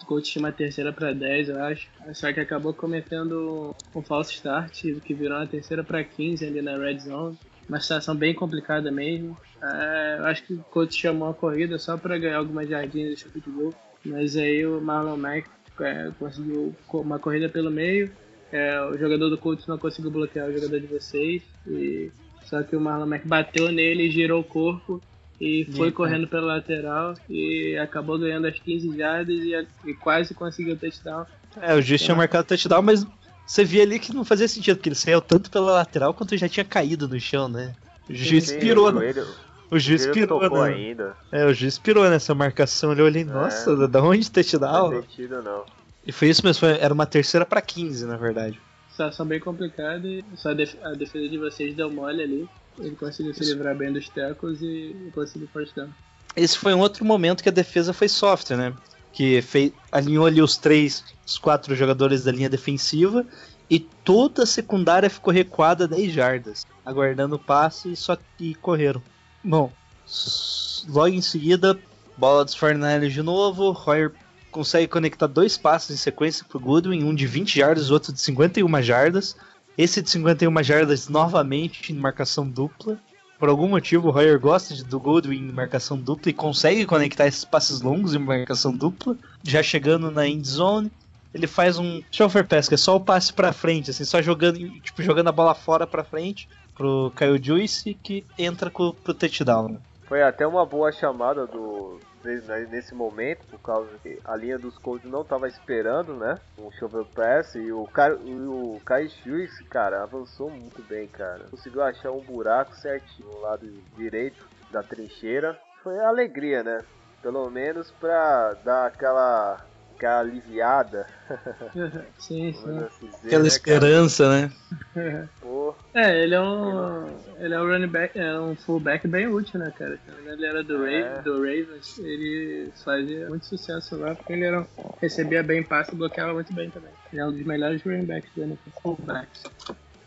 O coach tinha uma terceira pra 10, eu acho. Só que acabou cometendo um false start, que virou uma terceira pra 15 ali na red zone. Uma situação bem complicada mesmo. É, eu acho que o coach chamou a corrida só pra ganhar algumas jardinhas de chute de gol. Mas aí o Marlon Mack é, conseguiu co- uma corrida pelo meio. É, o jogador do Colts não conseguiu bloquear o jogador de vocês. E só que o Marlon Mack bateu nele, girou o corpo e foi Eita. correndo pela lateral e acabou ganhando as 15 jardas e, e quase conseguiu o touchdown. É, o juiz tinha marcado touchdown, mas você via ali que não fazia sentido, porque ele saiu tanto pela lateral quanto já tinha caído no chão, né? O juiz sim, pirou, o né? O juiz o pirou, né? ainda. É, o juiz pirou nessa marcação. Ele olhou ali, nossa, da onde touchdown? Não faz sentido não. E foi isso mesmo, foi- era uma terceira pra 15, na verdade. Situação bem complicada e só a defesa de vocês deu mole ali. Ele conseguiu se livrar bem dos tackles e, conseguiu first. Esse foi um outro momento que a defesa foi soft, né? Que fez, alinhou ali os três, os quatro jogadores da linha defensiva e toda a secundária ficou recuada 10 jardas, aguardando o passe e só e correram. Bom, logo em seguida, bola dos 49ers de novo, Royer consegue conectar dois passes em sequência pro Goodwin, um de 20 jardas, outro de 51 jardas. Esse de 51 jardas novamente em marcação dupla. Por algum motivo, o Royer gosta do Goodwin em marcação dupla e consegue conectar esses passes longos em marcação dupla. Já chegando na end zone, ele faz um chauffeur pass, que é só o passe pra frente, assim, só jogando, tipo, jogando a bola fora pra frente pro Kyle Juice, que entra com, pro touchdown. Foi até uma boa chamada do ne- nesse momento, por causa que a linha dos Colts não estava esperando, né? Um shovel pass e o cara, e o Kai Schultz, cara, avançou muito bem, cara. Conseguiu achar um buraco certinho no lado direito da trincheira. Foi alegria, né? Pelo menos pra dar aquela, aquela aliviada. sim, sim. assim dizer, Aquela né, esperança, né? cara? Pô, É, ele é um. Ele é um running back, é um fullback bem útil, né, cara? Ele era do, É. Ra- do Ravens, ele fazia muito sucesso lá, porque ele era, recebia bem passe e bloqueava muito bem também. Ele é um dos melhores running backs da NFL. Fullbacks.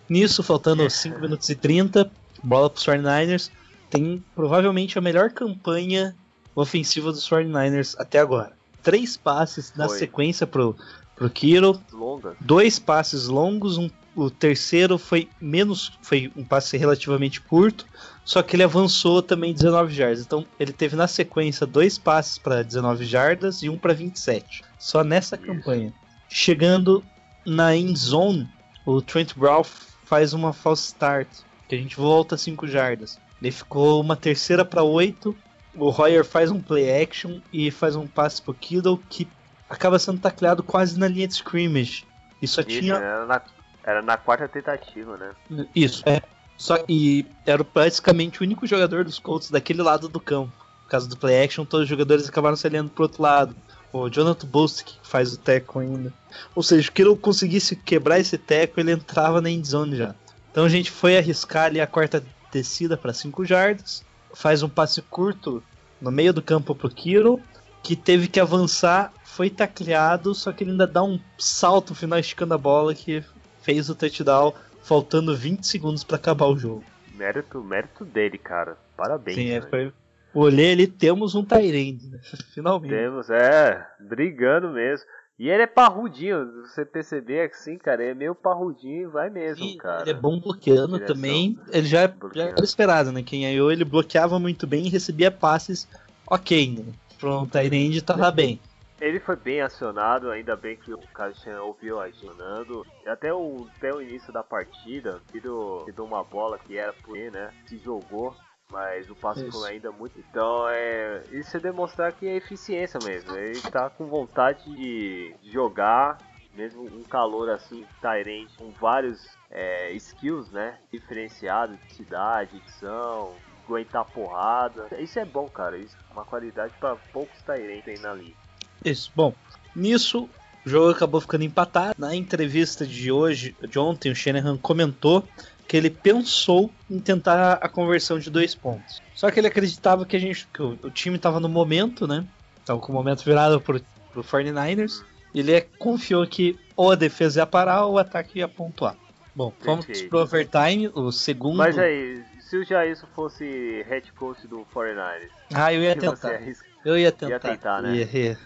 Nisso, faltando 5 minutos e 30, bola pros 49ers. Tem provavelmente a melhor campanha ofensiva dos 49ers até agora. Três passes na Foi. sequência pro, pro Kiro, longa. dois passes longos, um- o terceiro foi menos, foi um passe relativamente curto, só que ele avançou também 19 jardas. Então ele teve na sequência dois passes para 19 jardas e um para 27. Só nessa Isso. campanha. Chegando na end zone, o Trent Brown faz uma false start. que a gente volta 5 jardas. Ele ficou uma terceira para 8. O Royer faz um play action e faz um passe pro Kittle que acaba sendo tacleado quase na linha de scrimmage. E só Isso, tinha. era, na, era na quarta tentativa, né? Isso, é. Só, e era praticamente o único jogador dos Colts daquele lado do campo. Por causa do play action, todos os jogadores acabaram se alinhando pro outro lado. O Jonathan Bostic faz o teco ainda. Ou seja, que ele conseguisse quebrar esse teco, ele entrava na endzone já. Então a gente foi arriscar ali a quarta descida para 5 jardas. Faz um passe curto no meio do campo pro Kiro, que teve que avançar, foi tacleado, só que ele ainda dá um salto final esticando a bola que fez o touchdown, faltando 20 segundos para acabar o jogo. Mérito, mérito dele, cara. Parabéns. Sim, é, foi. Olhei ali, temos um Tyrande, né? finalmente. Temos, é, brigando mesmo. E ele é parrudinho, você perceber assim, cara, ele é meio parrudinho e vai mesmo, E cara. ele é bom bloqueando também. Ele já, já Bloqueando. era esperado, né? Quem ganhou, ele bloqueava muito bem e recebia passes ok, né? Pronto, Tyrande tava bem. Ele foi bem acionado, ainda bem que o Caixão ouviu acionando. Até o, até o início da partida, Tiro deu uma bola que era por ele, né? Se jogou, mas o passe Isso. foi ainda muito. Então é. Isso é demonstrar que é eficiência mesmo. Ele tá com vontade de jogar, mesmo um calor assim, Tyrant, com vários é, skills, né? Diferenciados de cidade, edição, aguentar porrada. Isso é bom, cara. Isso é uma qualidade para poucos Tyrant aí na liga. Isso. Bom, nisso o jogo acabou ficando empatado. Na entrevista de hoje, de ontem, o Shanahan comentou que ele pensou em tentar a conversão de dois pontos. Só que ele acreditava que a gente, que o, o time estava no momento, né? Tava com o momento virado pro, pro 49ers. E ele confiou que ou a defesa ia parar ou o ataque ia pontuar. Bom, vamos Perfeito. pro overtime, o segundo. Mas aí, se o Jair fosse head coach do 49ers, Ah, eu ia tentar. Eu ia tentar. Ia tentar, né? Ia, ia.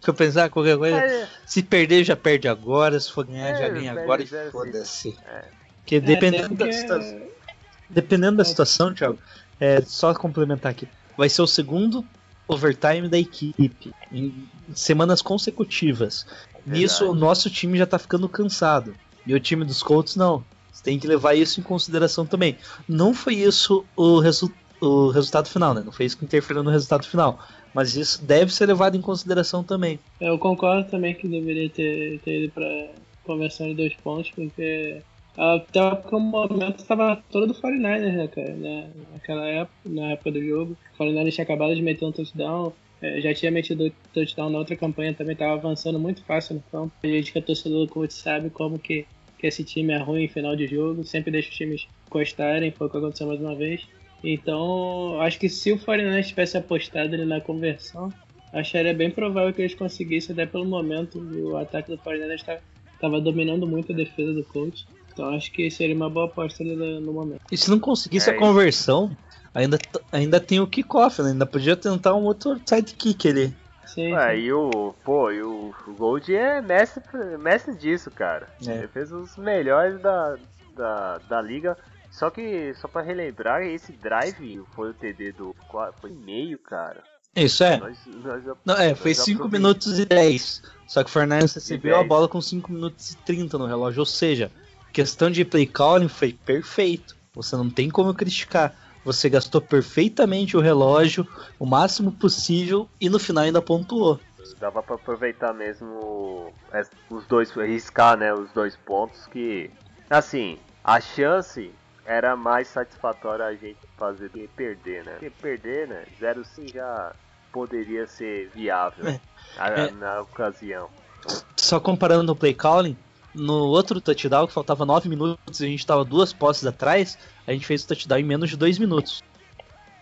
Se eu pensar qualquer coisa, É, se perder já perde agora, se for ganhar já É, ganha perde agora e foda-se. É. Porque dependendo, Até da porque- situação, dependendo da situação, Thiago, é só complementar aqui. Vai ser o segundo overtime da equipe em semanas consecutivas. Nisso o nosso time já tá ficando cansado. E o time dos Colts não. Você tem que levar isso em consideração também. Não foi isso o, resu o resultado final, né? Não foi isso que interferiu no resultado final. Mas isso deve ser levado em consideração também. Eu concordo também que deveria ter, ter ido pra conversão de dois pontos, porque até porque o momento estava todo do 49ers, né, cara? Na, naquela época, na época do jogo. O 49ers tinha acabado de meter um touchdown, eh, já tinha metido touchdown na outra campanha também, tava avançando muito fácil no campo. A gente que é torcedor do Colts sabe como que, que esse time é ruim em final de jogo, sempre deixa os times encostarem, foi o que aconteceu mais uma vez. Então, acho que se o 49ers tivesse apostado ali na conversão, acharia bem provável que eles conseguissem, até pelo momento, o ataque do 49ers estava dominando muito a defesa do coach. Então acho que seria uma boa aposta ali no momento. E se não conseguisse É a isso. conversão, ainda, ainda tem o kickoff, né? Ainda podia tentar um outro sidekick ali. Sim, Ué, sim. e o, pô, e o, Gold é mestre, mestre disso, cara. É. Ele fez os melhores da, da, da liga. Só que, só pra relembrar, esse drive foi o TD do. Foi meio, cara. Isso é. Nós, nós, Não, é, foi nós 5 aproveitamos. minutos e 10. Só que o Fernandes recebeu a 10. bola com 5 minutos e 30 no relógio. Ou seja, questão de play calling foi perfeito. Você não tem como criticar. Você gastou perfeitamente o relógio, o máximo possível, e no final ainda pontuou. Dava pra aproveitar mesmo es- os dois, arriscar, né, os dois pontos que, assim, a chance era mais satisfatória a gente fazer do que perder, né? Porque perder, né, 0 sim já poderia ser viável É. na, É. na ocasião. Só comparando o play calling, no outro touchdown, que faltava 9 minutos e a gente tava duas posses atrás, a gente fez o touchdown em menos de 2 minutos.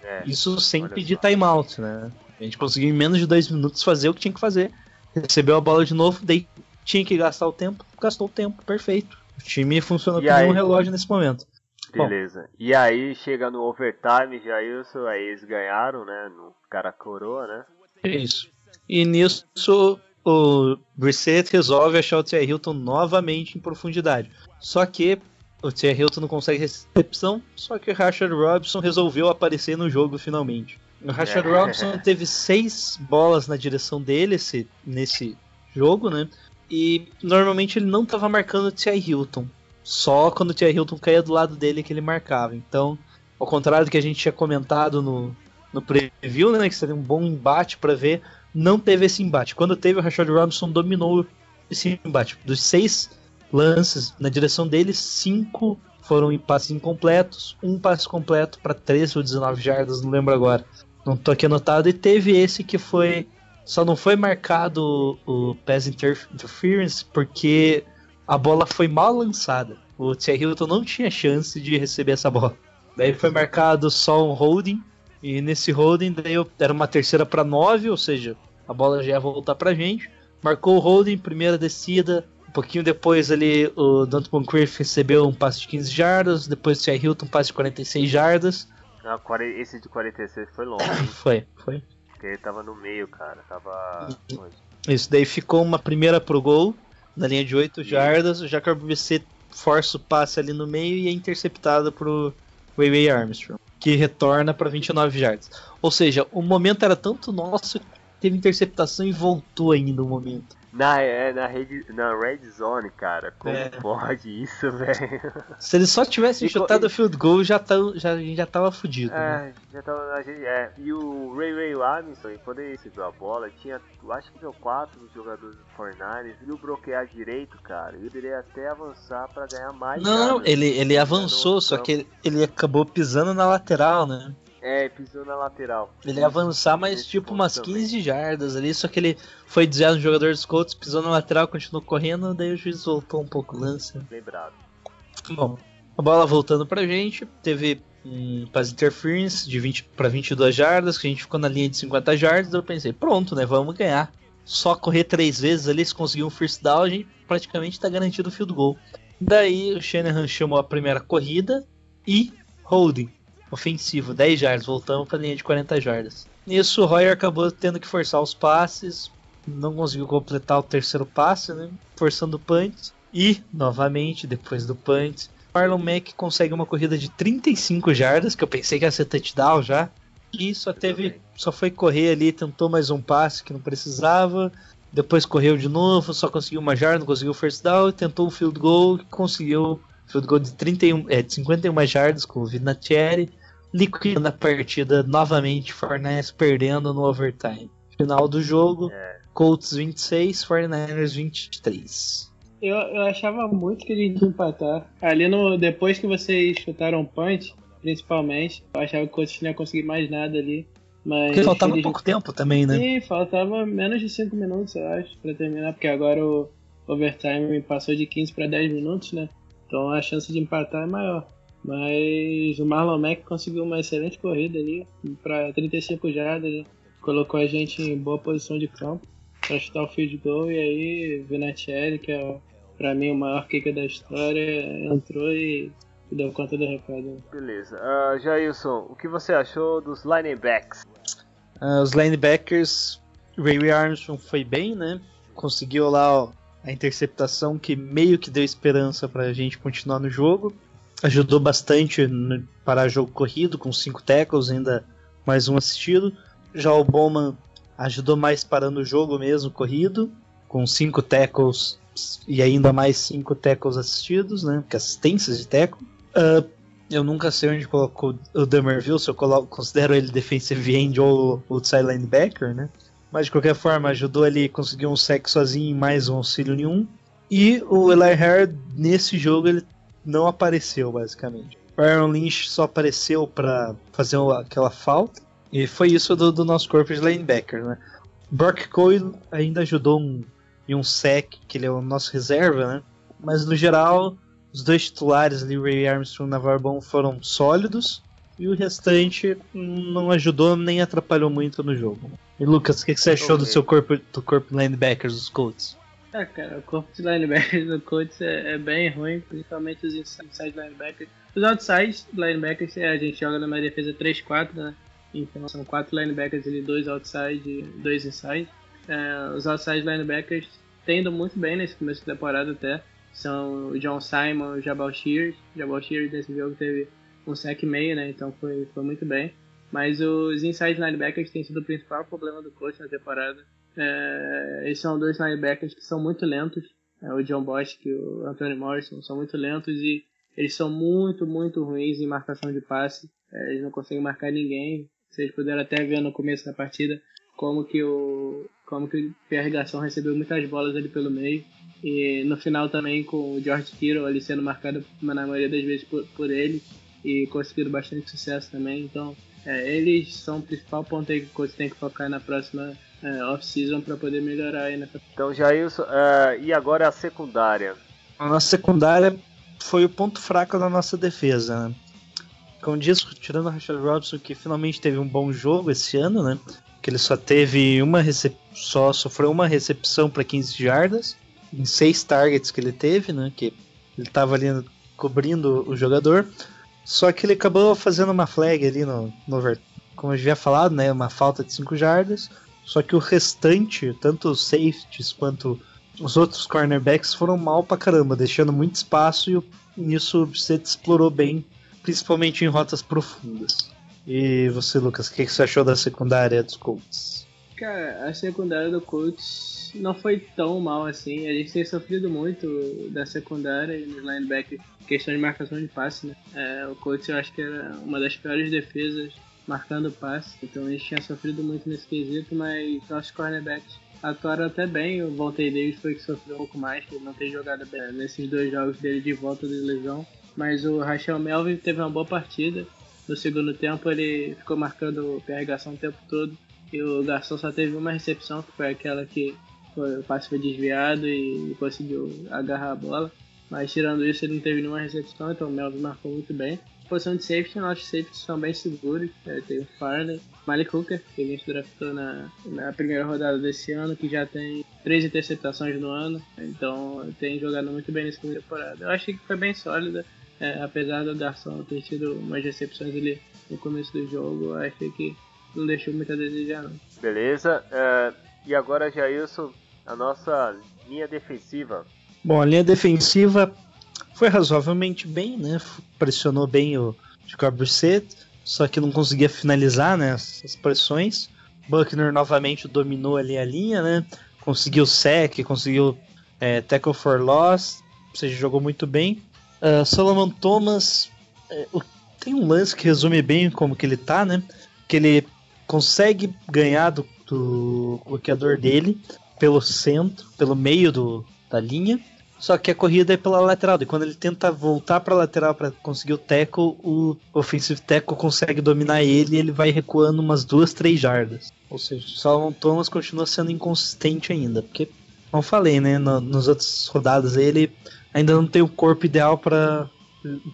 É, Isso sem pedir só. timeout, né? A gente conseguiu em menos de 2 minutos fazer o que tinha que fazer. Recebeu a bola de novo, daí tinha que gastar o tempo, gastou o tempo, perfeito. O time funciona como um relógio nesse momento. Bom. beleza. E aí chega no overtime, Jailson, aí eles ganharam, né, no cara coroa, né? É isso. E nisso o Brissett resolve achar o Tia Hilton novamente em profundidade. Só que o Tia Hilton não consegue recepção, só que o Rashard Robinson resolveu aparecer no jogo finalmente. O Rashard É. Robinson teve seis bolas na direção dele esse, nesse jogo, né? E normalmente ele não estava marcando o Tia Hilton. Só quando o Tia Hilton caía do lado dele que ele marcava. Então, ao contrário do que a gente tinha comentado no, no preview, né, que seria um bom embate para ver, não teve esse embate. Quando teve, o Rashad Robinson dominou esse embate. Dos seis lances na direção dele, cinco foram em passes incompletos, um passe completo para 13 ou 19 jardas, não lembro agora. Não tô aqui anotado. E teve esse que foi. Só não foi marcado o pass interference porque a bola foi mal lançada. O T. Hilton não tinha chance de receber essa bola. Daí foi marcado só um holding. E nesse holding daí era uma terceira para 9, ou seja, a bola já ia voltar pra gente. Marcou o holding, primeira descida, um pouquinho depois ali o Dante Moncrief recebeu um passe de 15 jardas, depois o T.I. Hilton um passe de 46 jardas. Não, esse de 46 foi longe. foi, foi. Porque ele tava no meio, cara. Tava. Isso, daí ficou uma primeira pro gol, na linha de 8 jardas. O Jacob BC força o passe ali no meio e é interceptado pro Wayway Armstrong, que retorna para 29 jardas. Ou seja, o momento era tanto nosso que teve interceptação e voltou ainda o momento. Na, é, na, rede, na red zone, cara, como é. pode isso, velho? Se eles só tivessem chutado o field goal, já, tá, já, a gente já tava fudido. É, né? já tava. A gente, é. E o Ray Ray Robinson, quando ele recebeu a bola, tinha, acho que deu quatro jogadores do Fortnite, viu bloquear direito, cara. E ele até avançar pra ganhar mais. Não, ele, ele avançou, só que ele, ele acabou pisando na lateral, né? É, pisou na lateral. Ele ia avançar mais tipo umas também. 15 jardas ali, só que ele foi desviado no jogador dos Colts, pisou na lateral, continuou correndo, daí o juiz voltou um pouco o lance. Lembrado. Bom, a bola voltando pra gente, teve um pass interference de 20 para 22 jardas, que a gente ficou na linha de 50 jardas, eu pensei, pronto, né, vamos ganhar. Só correr três vezes ali, se conseguir um first down, a gente praticamente está garantido o field goal. Daí o Shanahan chamou a primeira corrida e holding ofensivo, 10 jardas, voltamos para a linha de 40 jardas. Nisso, o Royer acabou tendo que forçar os passes, não conseguiu completar o terceiro passe, né? forçando o punt. E, novamente, depois do punt, Marlon Mack consegue uma corrida de 35 jardas, que eu pensei que ia ser touchdown já. E só teve, só foi correr ali, tentou mais um passe que não precisava. Depois correu de novo, só conseguiu uma jarda, não conseguiu o first down, tentou um field goal, conseguiu field goal de 31, é, de 51 jardas com o Vinatieri liquidando a partida novamente, Fornés perdendo no overtime. Final do jogo, é. Colts 26, 49ers 23. Eu, eu achava muito que eles iam empatar. Ali no, depois que vocês chutaram punch, principalmente, eu achava que o Colts não ia conseguir mais nada ali. Mas porque faltava eles... pouco tempo também, né? Sim, faltava menos de 5 minutos, eu acho, pra terminar, porque agora o overtime passou de 15 para 10 minutos, né? Então a chance de empatar é maior. Mas o Marlon Mack conseguiu uma excelente corrida ali para 35 jardas, né? colocou a gente em boa posição de campo para chutar o field goal e aí Vinatieri, que é para mim o maior kicker da história, entrou e deu conta do recado. Beleza. Uh, Jailson, o que você achou dos linebacks? Uh, os linebackers, Ray Armstrong foi bem, né? Conseguiu lá ó, a interceptação que meio que deu esperança para a gente continuar no jogo ajudou bastante no parar jogo corrido, com cinco tackles, ainda mais um assistido. Já o Bowman ajudou mais parando o jogo mesmo, corrido, com cinco tackles e ainda mais cinco tackles assistidos, né? Que assistências de tackle. Uh, eu nunca sei onde colocou o Demerville, se eu coloco, considero ele defensive end ou outside linebacker, né? Mas de qualquer forma, ajudou ele a conseguir um sec sozinho e mais um auxílio nenhum. E o Eli Hare, nesse jogo, ele não apareceu, basicamente. O Aaron Lynch só apareceu para fazer aquela falta. E foi isso do, do nosso corpo de linebacker, né? Brock Coyle ainda ajudou um, em um sec, que ele é o nosso reserva, né? Mas no geral, os dois titulares ali, Ray Armstrong e Navarro foram sólidos. E o restante não ajudou nem atrapalhou muito no jogo. E Lucas, o que, que você achou okay. do seu corpo do corpo de linebackers dos Colts? Ah, cara, o corpo de linebackers do Colts é, é, bem ruim, principalmente os inside linebackers. Os outside linebackers, é, a gente joga numa defesa 3-4, né? Então são quatro linebackers ali, dois outside e dois inside. É, os outside linebackers tendo muito bem nesse começo da temporada até. São o John Simon e o Jabal Shears. Jabal Shears nesse jogo teve um sec meio, né? Então foi, foi muito bem. Mas os inside linebackers têm sido o principal problema do coach na temporada. É, esses são dois linebackers que são muito lentos. é, o John Bosch e o Anthony Morrison são muito lentos e eles são muito, muito ruins em marcação de passe. É, eles não conseguem marcar ninguém. Vocês puderam até ver no começo da partida como que o como que o Pierre Garçon recebeu muitas bolas ali pelo meio. E no final também com o George Kittle ali sendo marcado na maioria das vezes por, por ele e conseguindo bastante sucesso também. Então, é, eles são o principal ponto aí que coach tem que focar na próxima é, off-season para poder melhorar aí nessa. Então, Jailson, uh, e agora a secundária? A nossa secundária foi o ponto fraco da nossa defesa. Né? Como disse, tirando o Rashad Robson, que finalmente teve um bom jogo esse ano, né? Que ele só teve uma recep... só sofreu uma recepção para 15 jardas em seis targets que ele teve, né? Que ele estava ali cobrindo o jogador. Só que ele acabou fazendo uma flag ali no, no como eu já havia falado, né? Uma falta de 5 jardas. Só que o restante, tanto os safeties quanto os outros cornerbacks foram mal pra caramba, deixando muito espaço e nisso você explorou bem, principalmente em rotas profundas. E você, Lucas, o que, que você achou da secundária dos Colts? Cara, a secundária do Colts não foi tão mal assim. A gente tem sofrido muito da secundária e nos linebackers, questão de marcação de passe, né? É, o Colts eu acho que era uma das piores defesas marcando passe, então a gente tinha sofrido muito nesse quesito, mas nossos cornerbacks atuaram até bem. O Voltei Davis foi que sofreu um pouco mais, que não tem jogado bem nesses dois jogos dele de volta de lesão. Mas o Rachel Melvin teve uma boa partida. No segundo tempo ele ficou marcando o PR Garçom o tempo todo. E o Garçom só teve uma recepção, que foi aquela que foi, o passe foi desviado e conseguiu agarrar a bola. Mas tirando isso ele não teve nenhuma recepção, então o Melvin marcou muito bem posição de safety, nossos safeties são bem seguros. É, tem o Farley, Malik Hooker, que a gente draftou na, na primeira rodada desse ano, que já tem três interceptações no ano. Então tem jogado muito bem nessa temporada. Eu achei que foi bem sólida, é, apesar do Garçom ter tido umas recepções ali no começo do jogo. Eu achei que não deixou muito a desejar. Não. Beleza. Uh, e agora, Jailson, a nossa linha defensiva. Bom, a linha defensiva foi razoavelmente bem, né? Pressionou bem o Jacob Brissett, só que não conseguia finalizar, né? As pressões. Buckner novamente dominou ali a linha, né? Conseguiu sec, conseguiu é, tackle for loss, ou seja, jogou muito bem. Uh, Solomon Thomas é, tem um lance que resume bem como que ele tá, né? Que ele consegue ganhar do, do bloqueador dele pelo centro, pelo meio do, da linha, só que a corrida é pela lateral. E quando ele tenta voltar para lateral para conseguir o tackle, o offensive tackle consegue dominar ele e ele vai recuando umas duas, três jardas. Ou seja, o Salomon Thomas continua sendo inconsistente ainda. Porque, como falei, né? No, nos outras rodadas ele ainda não tem o corpo ideal para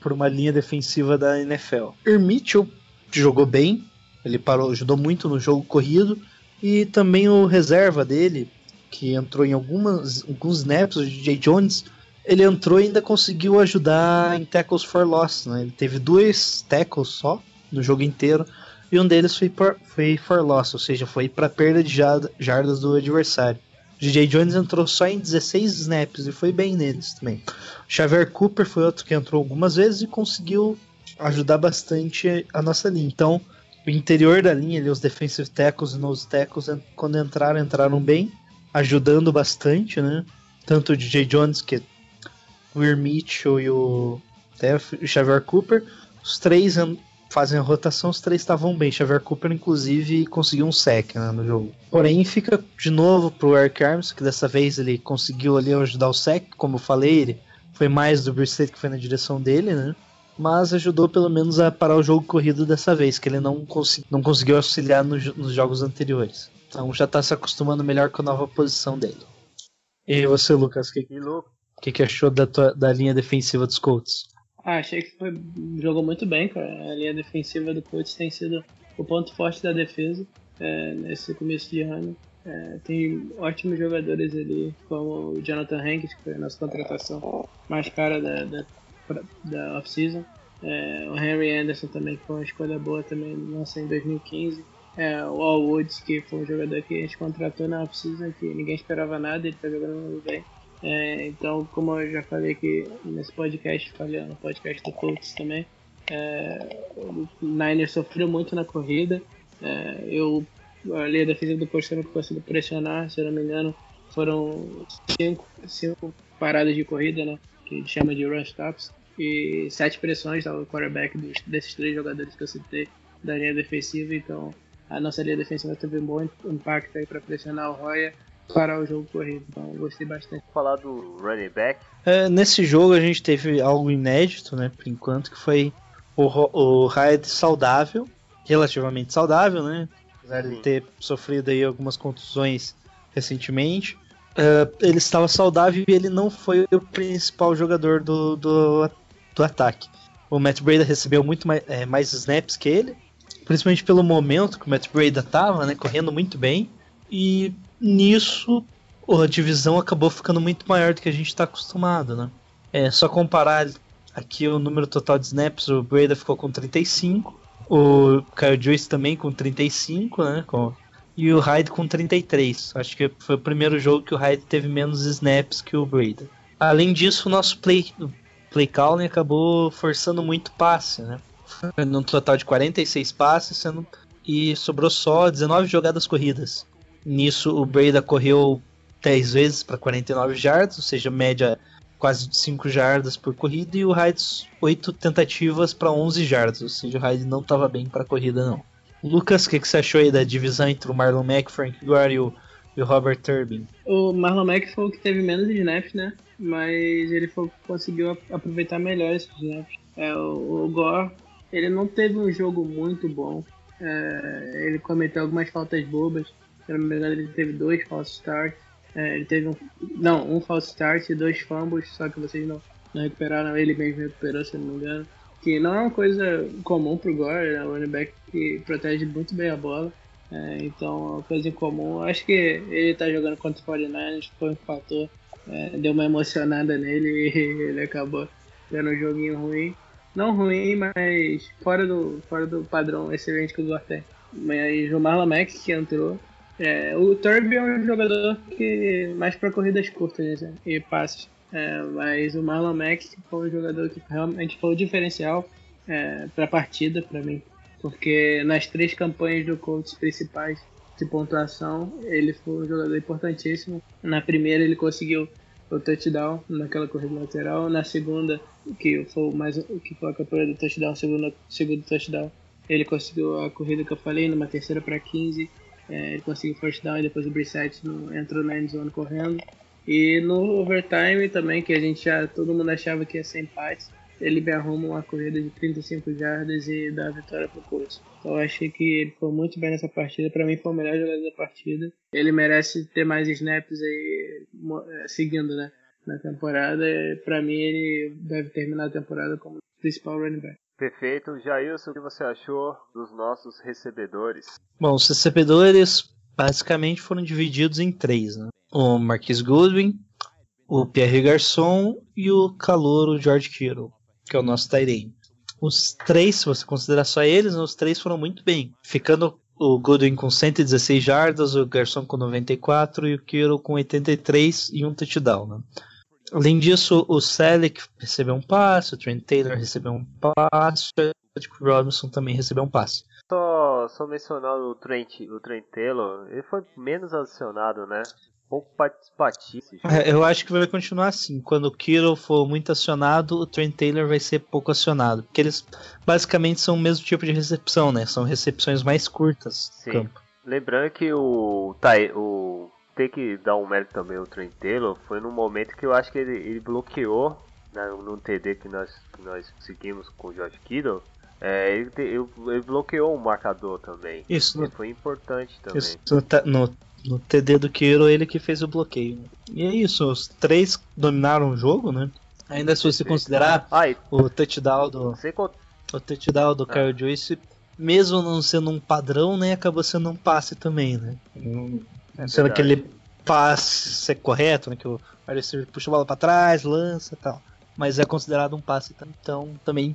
por uma linha defensiva da NFL. Mitchell jogou bem, ele parou, ajudou muito no jogo corrido e também o reserva dele, que entrou em algumas, alguns snaps, o DJ Jones, ele entrou e ainda conseguiu ajudar em tackles for loss. Né? Ele teve dois tackles só no jogo inteiro e um deles foi, por, foi for loss, ou seja, foi para perda de jardas do adversário. O DJ Jones entrou só em 16 snaps e foi bem neles também. O Xavier Cooper foi outro que entrou algumas vezes e conseguiu ajudar bastante a nossa linha. Então, o interior da linha, ali, os defensive tackles e nose tackles, quando entraram, entraram bem ajudando bastante, né? Tanto o DJ Jones, que é o Will Mitchell e o, até o Xavier Cooper, os três fazem a rotação, os três estavam bem. Xavier Cooper, inclusive, conseguiu um sec né, no jogo. Porém, fica de novo pro Eric Arms, que dessa vez ele conseguiu ali ajudar o sec, como eu falei, ele foi mais do Brissett que foi na direção dele, né? Mas ajudou pelo menos a parar o jogo corrido dessa vez, que ele não, não conseguiu auxiliar no, nos jogos anteriores. Então já tá se acostumando melhor com a nova posição dele. E você, Lucas, o que, que, que, achou da, tua, da linha defensiva dos Colts? Ah, achei que foi, jogou muito bem, cara. A linha defensiva do Colts tem sido o ponto forte da defesa é, nesse começo de ano. É, tem ótimos jogadores ali, como o Jonathan Hanks, que foi a nossa contratação mais cara da, da, da off-season. É, o Henry Anderson também, que foi uma escolha boa também, nossa, em 2015. É, o All Woods, que foi um jogador que a gente contratou na off-season, que ninguém esperava nada, ele tá jogando muito bem. É, então, como eu já falei aqui nesse podcast, falei no podcast do Colts também, é, o Niners sofreu muito na corrida. É, eu ali a defesa do Colts não conseguiu pressionar, se eu não me engano, foram cinco, cinco paradas de corrida, né? Que a gente chama de rush stops. E sete pressões ao quarterback dos, desses três jogadores que eu citei da linha defensiva. Então a nossa linha defensiva teve um bom impacto aí para pressionar o Roya para o jogo corrido. Então eu gostei bastante. Falar do running back. É, nesse jogo a gente teve algo inédito, né? Por enquanto, que foi o, o Hyde saudável, relativamente saudável, né? Apesar de ter sofrido aí algumas contusões recentemente. É, ele estava saudável e ele não foi o principal jogador do, do, do ataque. O Matt Breda recebeu muito mais, é, mais snaps que ele, principalmente pelo momento que o Matt Breda estava, né? Correndo muito bem. E nisso a divisão acabou ficando muito maior do que a gente está acostumado, né? É só comparar aqui o número total de snaps, o Breda ficou com 35, o Kyle Joyce também com 35, né? Com, e o Hyde com 33. Acho que foi o primeiro jogo que o Hyde teve menos snaps que o Breda. Além disso, o nosso play, play calling acabou forçando muito passe, né? Num total de 46 passes, sendo, e sobrou só 19 jogadas corridas. Nisso, o Breda correu 10 vezes para 49 jardas, ou seja, média quase de 5 jardas por corrida, e o Hyde 8 tentativas para 11 jardas, ou seja, o Hyde não estava bem para corrida não. Lucas, o que, que você achou aí da divisão entre o Marlon Mack, Frank Gore e o, e o Robert Turbin? O Marlon Mack foi o que teve menos snaps, né? Mas ele foi, conseguiu ap- aproveitar melhor esses snaps. É, o, o Gore, ele não teve um jogo muito bom. É, ele cometeu algumas faltas bobas. Se não ele teve dois false starts. É, ele teve um. Não, um false start e dois fumbles, só que vocês não, não recuperaram. Ele mesmo recuperou, se não me engano. Que não é uma coisa comum pro Gore, é um running back que protege muito bem a bola. É, então, é uma coisa em comum. Acho que ele tá jogando contra o 49ers, foi um fator. É, deu uma emocionada nele e ele acabou tendo um joguinho ruim. Não ruim, mas fora do, fora do padrão excelente que o tem. Mas o Marlon Mack que entrou. É, o Turby é um jogador que mais para corridas curtas né, e passes. É, mas o Marlon Mack foi um jogador que realmente foi o diferencial é, para a partida para mim. Porque nas três campanhas do Colts principais de pontuação, ele foi um jogador importantíssimo. Na primeira ele conseguiu o touchdown naquela corrida lateral, na segunda, que foi mais que foi a campanha do touchdown, segundo segundo touchdown, ele conseguiu a corrida que eu falei, numa terceira para 15, é, ele conseguiu first down e depois o Brissett no- entrou na end zone correndo. E no overtime também, que a gente já todo mundo achava que ia ser empate, ele me arruma uma corrida de 35 jardas e dá a vitória pro Colts. Então eu achei que ele foi muito bem nessa partida. Pra mim foi o melhor jogador da partida. Ele merece ter mais snaps aí eh, seguindo, né? Na temporada. Pra mim ele deve terminar a temporada como principal running back. Perfeito. Jailson, o que você achou dos nossos recebedores? Bom, os recebedores basicamente foram divididos em três, né? O Marquis Goodwin, o Pierre Garçon e o calouro George Kittle, que é o nosso Tyrene. Os três, se você considerar só eles, os três foram muito bem. Ficando o Goodwin com 116 jardas, o Garçon com 94 e o Kittle com 83 e um touchdown. Né? Além disso, o Selleck recebeu um passe, o Trent Taylor recebeu um passe, o Robinson também recebeu um passe. Só, só mencionar o Trent, o Trent Taylor, ele foi menos acionado, né? Pouco participativo. É, eu acho que vai continuar assim. Quando o Kittle for muito acionado, o Trent Taylor vai ser pouco acionado. Porque eles basicamente são o mesmo tipo de recepção, né? São recepções mais curtas Sim. no campo. Lembrando que o, Ty- o tem que dar um mérito também ao Trent Taylor, foi num momento que eu acho que ele, ele bloqueou né, no TD que nós, que nós seguimos com o George Kittle. É, ele, ele- ele bloqueou o marcador também. Isso, no, foi importante também. isso no, no- no TD do Kittle, ele que fez o bloqueio. E é isso, os três dominaram o jogo, né? Ainda se você considerar Ah, e o touchdown do, o touchdown do Ah. Kyle Joyce, mesmo não sendo um padrão, né? Acabou sendo um passe também, né? Não É sendo aquele passe correto, né? Que o receiver puxa a bola pra trás, lança e tal. Mas é considerado um passe, então também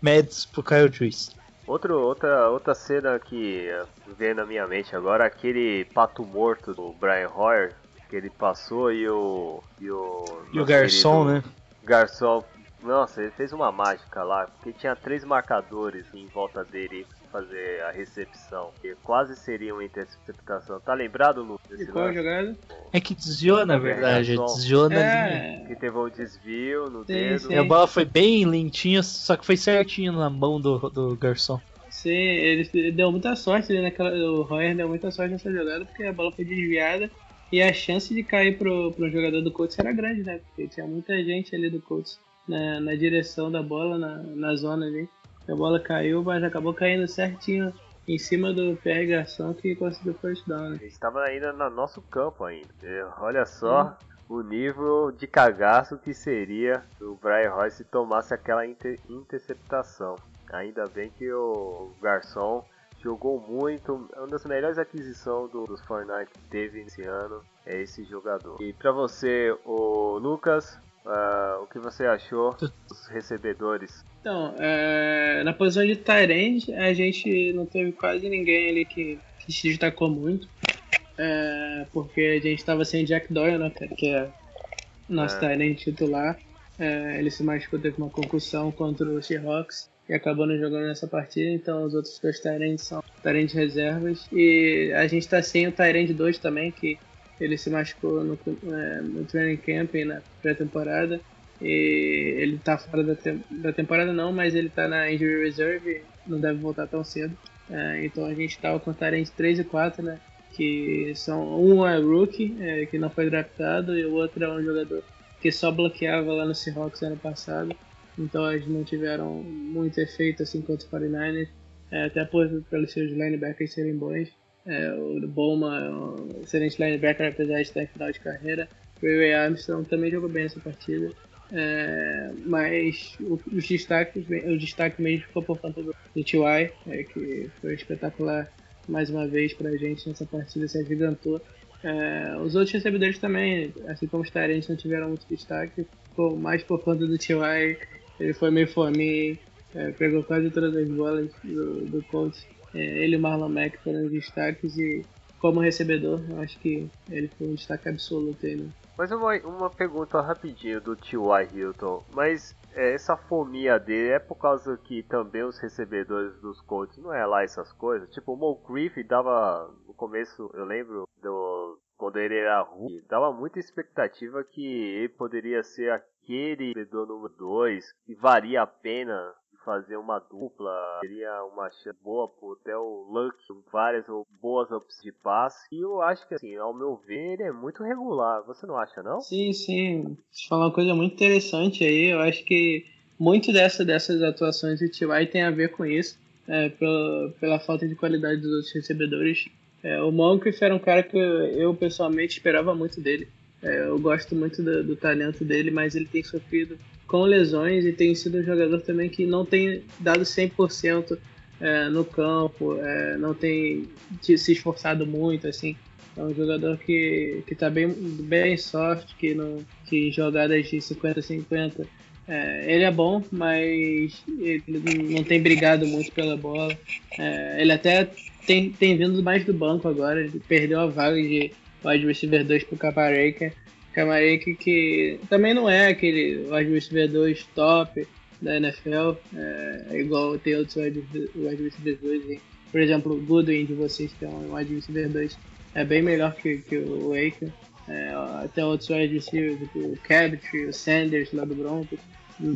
meds pro Kyle Joyce. Outro, outra, outra cena que veio na minha mente agora, aquele pato morto do Brian Hoyer, que ele passou e o. E o, E o garçom, querido né? Garçom, nossa, ele fez uma mágica lá, porque tinha três marcadores em volta dele. Fazer a recepção. Que quase seria uma interceptação. Tá lembrado, Lu? E qual lance? jogada? É que desviou, na verdade. reação. Desviou na linha. Que É, teve um desvio no Sim, dedo. sim. E a bola foi bem lentinha, só que foi certinho na mão do, do garçom. sim, ele ele deu muita sorte ali naquela. O Royer deu muita sorte nessa jogada porque a bola foi desviada e a chance de cair pro, pro jogador do Colts era grande, né? Porque tinha muita gente ali do Colts na, na direção da bola, na, na zona ali. A bola caiu, mas acabou caindo certinho em cima do PR Garçom que conseguiu first down, né? Estava ainda no nosso campo ainda. Olha só o nível de cagaço que seria se o Brian Royce se tomasse aquela inter- interceptação. Ainda bem que o Garçom jogou muito. Uma das melhores aquisições do, dos Fortnite que teve esse ano é esse jogador. E pra você, o Lucas, ah, o que você achou dos recebedores? Então, é, na posição de Tyrande, a gente não teve quase ninguém ali que, que se destacou muito. É, porque a gente estava sem Jack Doyle, né, que é nosso É. Tyrande titular. É, ele se machucou, teve uma concussão contra o Seahawks e acabou não jogando nessa partida. Então, os outros dois Tyrands são Tyrande reservas. E a gente está sem o Tyrande 2 também, que ele se machucou no, é, no training camp e na pré-temporada. E ele tá fora da, tem- da temporada não, mas ele tá na injury reserve, não deve voltar tão cedo. É, então a gente tava com Tyrant 3 e 4, né? Que são um é rookie, é, que não foi draftado, e o outro é um jogador que só bloqueava lá no Seahawks ano passado. Então eles não tiveram muito efeito assim contra os 49ers, é, até por, pelos seus linebackers serem bons. É, o Bowman é um excelente linebacker, apesar de estar em final de carreira. O Ray Armstrong também jogou bem essa partida. É, mas os destaques, o destaque mesmo ficou por conta do, T.Y., é, que foi espetacular mais uma vez pra gente nessa partida, se agigantou. É, os outros recebedores também, assim como os Tyrants não tiveram muito destaque, ficou mais por conta do T.Y., ele foi meio fominho, é, pegou quase todas as bolas do, do Colts. É, ele e o Marlon Mack foram destaques e como recebedor, eu acho que ele foi um destaque absoluto aí, né? Mas uma, uma pergunta rapidinho do T.Y. Hilton. Mas é, essa fomia dele é por causa que também os recebedores dos Colts não é lá essas coisas? Tipo, o Moncrief dava no começo, eu lembro do quando ele era ruim, dava muita expectativa que ele poderia ser aquele recebedor número 2 que varia a pena fazer uma dupla, seria uma chance boa pro até o Luck, várias boas opções de passe. E eu acho que assim, ao meu ver, ele é muito regular. Você não acha não? Sim, sim. Você falou uma coisa muito interessante aí. Eu acho que muito dessa, dessas atuações do T.Y. tem a ver com isso, é, pela, pela falta de qualidade dos outros recebedores. É, o Moncrief era um cara que eu, pessoalmente esperava muito dele. É, eu gosto muito do, do talento dele, mas ele tem sofrido com lesões e tem sido um jogador também que não tem dado 100% é, no campo, é, não tem te- se esforçado muito, assim. É um jogador que, que tá bem, bem soft, que, não, que jogadas de 50-50 é, ele é bom, mas ele não tem brigado muito pela bola. É, ele até tem, tem vindo mais do banco agora, ele perdeu a vaga de wide receiver 2 pro Capareca. Camarek que também não é aquele wide receiver 2 top da NFL, é, igual tem outros wide receiver 2 aí. Por exemplo, o Goodwin de vocês, que é um wide receiver 2, é bem melhor que, que o Aker. É, até outros wide receivers, o Cabot, o Sanders lá do Broncos,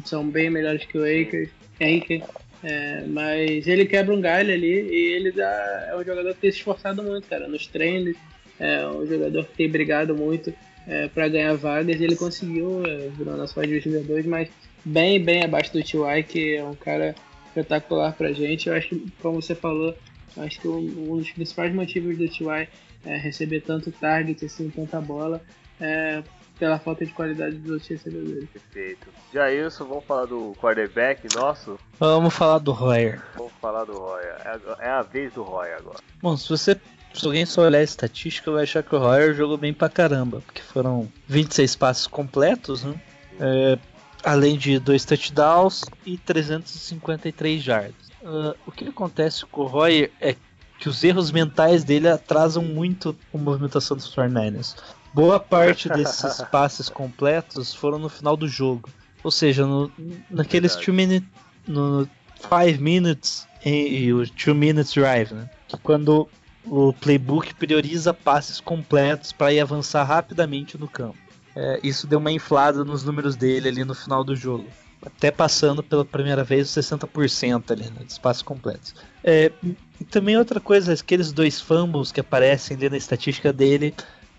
são bem melhores que o Akers. Aker. É, mas ele quebra um galho ali e ele dá, é um jogador que tem se esforçado muito, cara, nos treinos. É um jogador que tem brigado muito é, para ganhar vagas. Ele conseguiu, é, virou nosso wide receiver 2, mas bem, bem abaixo do T.Y., que é um cara espetacular pra gente. Eu acho que, como você falou, acho que um, um dos principais motivos do T.Y. É receber tanto target, assim, tanta bola, é pela falta de qualidade dos outros recebedores. Perfeito. Jailson, vamos falar do quarterback nosso? Vamos falar do Royer. Vamos falar do Roya. É a- É a vez do Roya agora. Bom, se você. Se alguém só olhar a estatística, vai achar que o Royer jogou bem pra caramba, porque foram 26 passes completos, né? É, além de dois touchdowns e 353 jardas. Ah, o que acontece com o Royer é que os erros mentais dele atrasam muito a movimentação dos 49ers. Boa parte desses passes completos foram no final do jogo. Ou seja, no, naqueles Verdade. 2 minutes, no 5 minutes e, e o Two Minutes Drive, né? Que quando o playbook prioriza passes completos para ir avançar rapidamente no campo. É, isso deu uma inflada nos números dele ali no final do jogo. Até passando pela primeira vez os 60% ali, né, de passes completos. É, e também outra coisa, aqueles dois fumbles que aparecem ali na estatística dele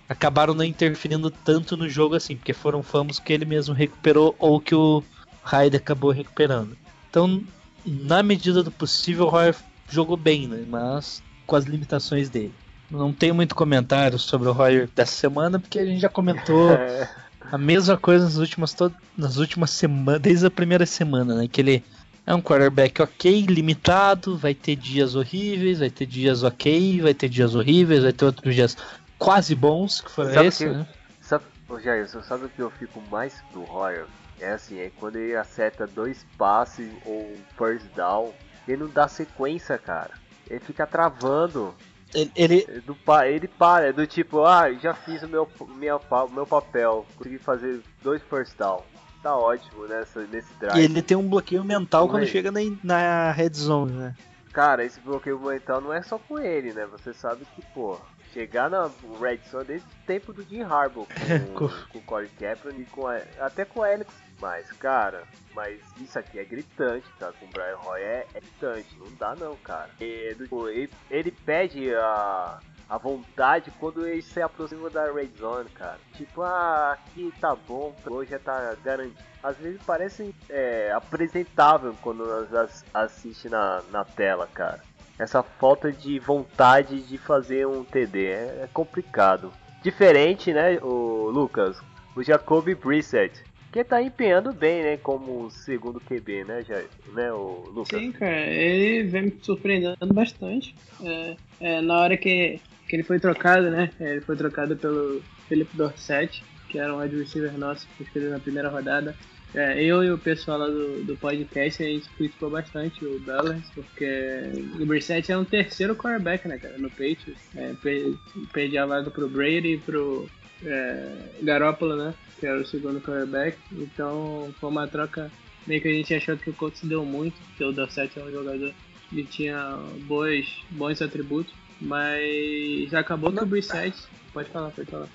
acabaram não interferindo tanto no jogo assim, porque foram fumbles que ele mesmo recuperou ou que o Hyde acabou recuperando. Então, na medida do possível, o Roy jogou bem, né? Mas com as limitações dele. Não tenho muito comentário sobre o Royer dessa semana, porque a gente já comentou a mesma coisa nas últimas, nas últimas semanas, desde a primeira semana, né? Que ele é um quarterback ok, limitado, vai ter dias horríveis, vai ter dias ok, vai ter dias horríveis, vai ter outros dias quase bons, que foram Sabe esse, que- né? Sabe, Jair, você sabe o que eu fico mais do Royal? É assim, é quando ele acerta dois passes ou um first down, ele não dá sequência, cara. Ele fica travando. Ele, ele, Ele, do ele para, é do tipo, ah, já fiz o meu, minha, meu papel, consegui fazer dois first down. Tá ótimo nessa, nesse drive. e ele tem um bloqueio mental quando Oi. chega na, na red zone, né? Cara, esse bloqueio mental não é só com ele, né? Você sabe que, pô, chegar na Red Zone desde o tempo do Jim Harbaugh com, com o Corey Kaplan e com a- até com o Alex. Mas, cara, mas isso aqui é gritante, tá? Com o Brian Roy é, é gritante, não dá não, cara. E, do- tipo, ele, ele pede a, a vontade quando ele se aproxima da Red Zone, cara. Tipo, ah, aqui tá bom, hoje já tá garantido. Às vezes parece é, apresentável quando nós as- assiste na, na tela, cara. Essa falta de vontade de fazer um TD é, é complicado. Diferente, né, o Lucas, o Jacoby Brissett, que tá empenhando bem, né, como segundo QB, né, Jair? né, o Lucas? Sim, cara, ele vem me surpreendendo bastante. É, é, na hora que, que ele foi trocado, né? Ele foi trocado pelo Felipe Dorset, que era um receiver nosso que escolheu na primeira rodada. É, eu e o pessoal lá do, do podcast, a gente criticou bastante o Dallas, porque o Brissett é um terceiro quarterback, né, cara, no Patriots. É, per- perdi a vaga pro Brady e pro é, Garoppolo, né, que era o segundo quarterback. Então, foi uma troca meio que a gente achou que o Colts deu muito, porque o Dorset é um jogador que tinha boas, bons atributos, mas acabou que o Brissett... Pode falar, pode falar.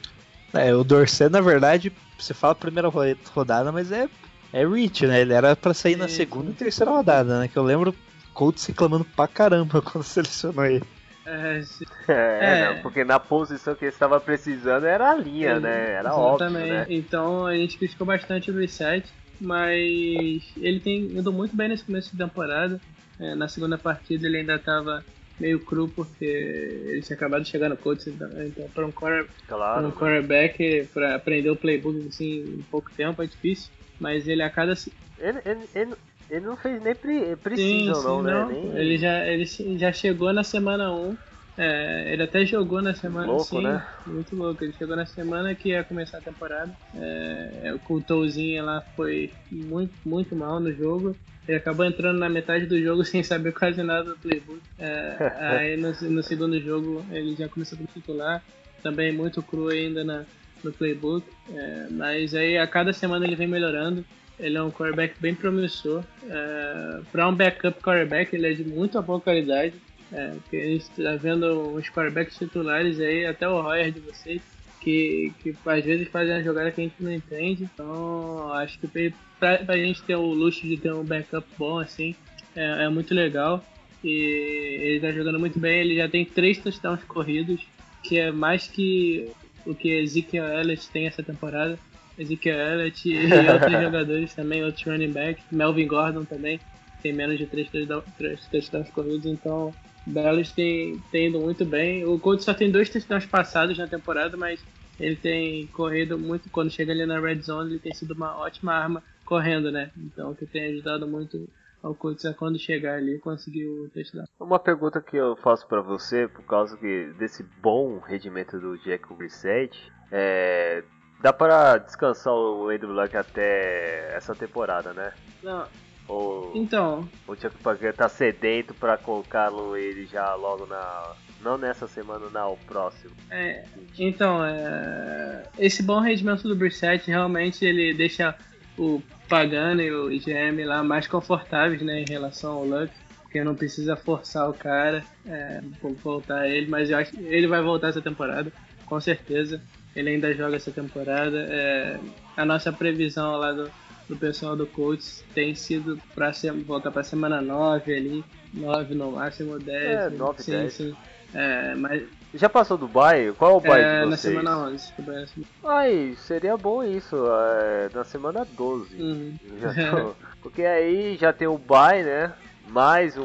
É, o Dorset, na verdade, você fala primeira ro- rodada, mas é, é reach, né? Ele era pra sair na Sim, segunda sim. e terceira rodada, né? Que eu lembro Colts reclamando pra caramba quando selecionou ele. É, É, É. não, porque na posição que ele estava precisando era a linha, né? Era óbvio, Exatamente. né? Então a gente criticou bastante o reset, mas ele tem ido muito bem nesse começo de temporada. É, na segunda partida ele ainda estava meio cru porque ele tinha acabado de chegar no coach, então, então para um, pra Claro. um quarterback para aprender o playbook assim, em pouco tempo é difícil. Mas ele a cada Ele, ele, ele, ele não fez nem pre, Sim, precisam, sim, não, né? Nem... Ele já ele já chegou na semana 1. É, ele até jogou na semana Louco, sim, né? Muito louco. Ele chegou na semana que ia começar a temporada. É, o Coultouzinho lá foi muito, muito mal no jogo. Ele acabou entrando na metade do jogo sem saber quase nada do playbook. É, aí no, no segundo jogo ele já começou como titular. Também muito cru ainda na, no playbook. É, mas aí a cada semana ele vem melhorando. Ele é um quarterback bem promissor. É, para um backup quarterback, ele é de muito boa qualidade. É, porque a gente está vendo os quarterbacks titulares aí, até o Royer de vocês, que, que às vezes fazem uma jogada que a gente não entende. Então, acho que pra, pra gente ter o luxo de ter um backup bom assim, é, é muito legal. E ele está jogando muito bem. Ele já tem três touchdowns corridos, que é mais que o que Ezekiel Elliott tem essa temporada. Ezekiel Elliott e outros jogadores também, outros running backs. Melvin Gordon também tem menos de três touchdown- três touchdowns corridos, então Dallas tem, tem ido muito bem. O Colts só tem dois touchdowns passados na temporada, mas ele tem corrido muito. Quando chega ali na red zone, ele tem sido uma ótima arma correndo, né? Então, que tem ajudado muito ao Colts a quando chegar ali conseguir o touchdown. Uma pergunta que eu faço pra você, por causa que desse bom rendimento do Jack Brissett, é, dá para descansar o Andrew Luck até essa temporada, né? Não, Ou então, o Chuck Pagano tá sedento pra colocá-lo ele já logo na... Não nessa semana, não, o próximo. É, então, é, esse bom rendimento do Brissett realmente ele deixa o Pagano e o GM lá mais confortáveis né, em relação ao Luck. porque não precisa forçar o cara é, voltar ele, mas eu acho que ele vai voltar essa temporada, com certeza. Ele ainda joga essa temporada. É, a nossa previsão lá do, do pessoal do Colts tem sido para voltar para semana 9 ali, 9 no máximo 10. É, 9, sim, 10. sim. É, mas Já passou do bye? Qual é o bye é, de na vocês? semana 11. na semana- Ai, seria bom isso, é, na semana 12. Uhum. Tô- Porque aí já tem o bye, né? Mais um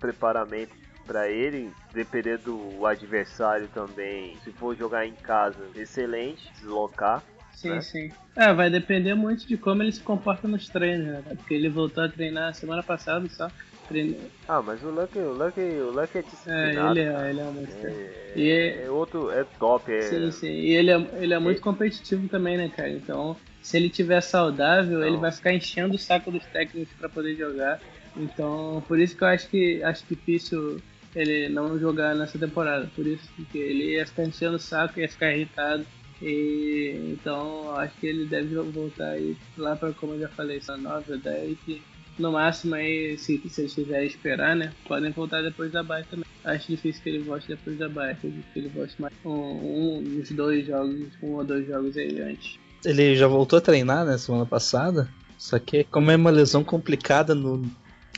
preparamento pra ele, dependendo do adversário também. Se for jogar em casa, excelente, deslocar. Sim, né? sim. É, vai depender muito de como ele se comporta nos treinos, né? Porque ele voltou a treinar semana passada só. Treino... Ah, mas o Lucky, o Lucky, o Lucky é É, disciplinado. ele cara. é, ele é muito. É, E é- é outro, é top, é. Sim, sim. E ele é, ele é muito competitivo também, né, cara? Então, se ele tiver saudável, ele Não. vai ficar enchendo o saco dos técnicos pra poder jogar. Então, por isso que eu acho que acho difícil ele não jogar nessa temporada. Por isso, porque ele ia ficar enchendo o saco, ia ficar irritado. E então acho que ele deve voltar aí lá pra, como eu já falei, só 9 ou 10. E no máximo aí, se, se eles quiserem esperar, né? Podem voltar depois da bye também. Acho difícil que ele volte depois da bye. Acredito que ele volte mais um, um, uns dois jogos, um ou dois jogos aí antes. Ele já voltou a treinar, né, semana passada. Só que como é uma lesão complicada, no...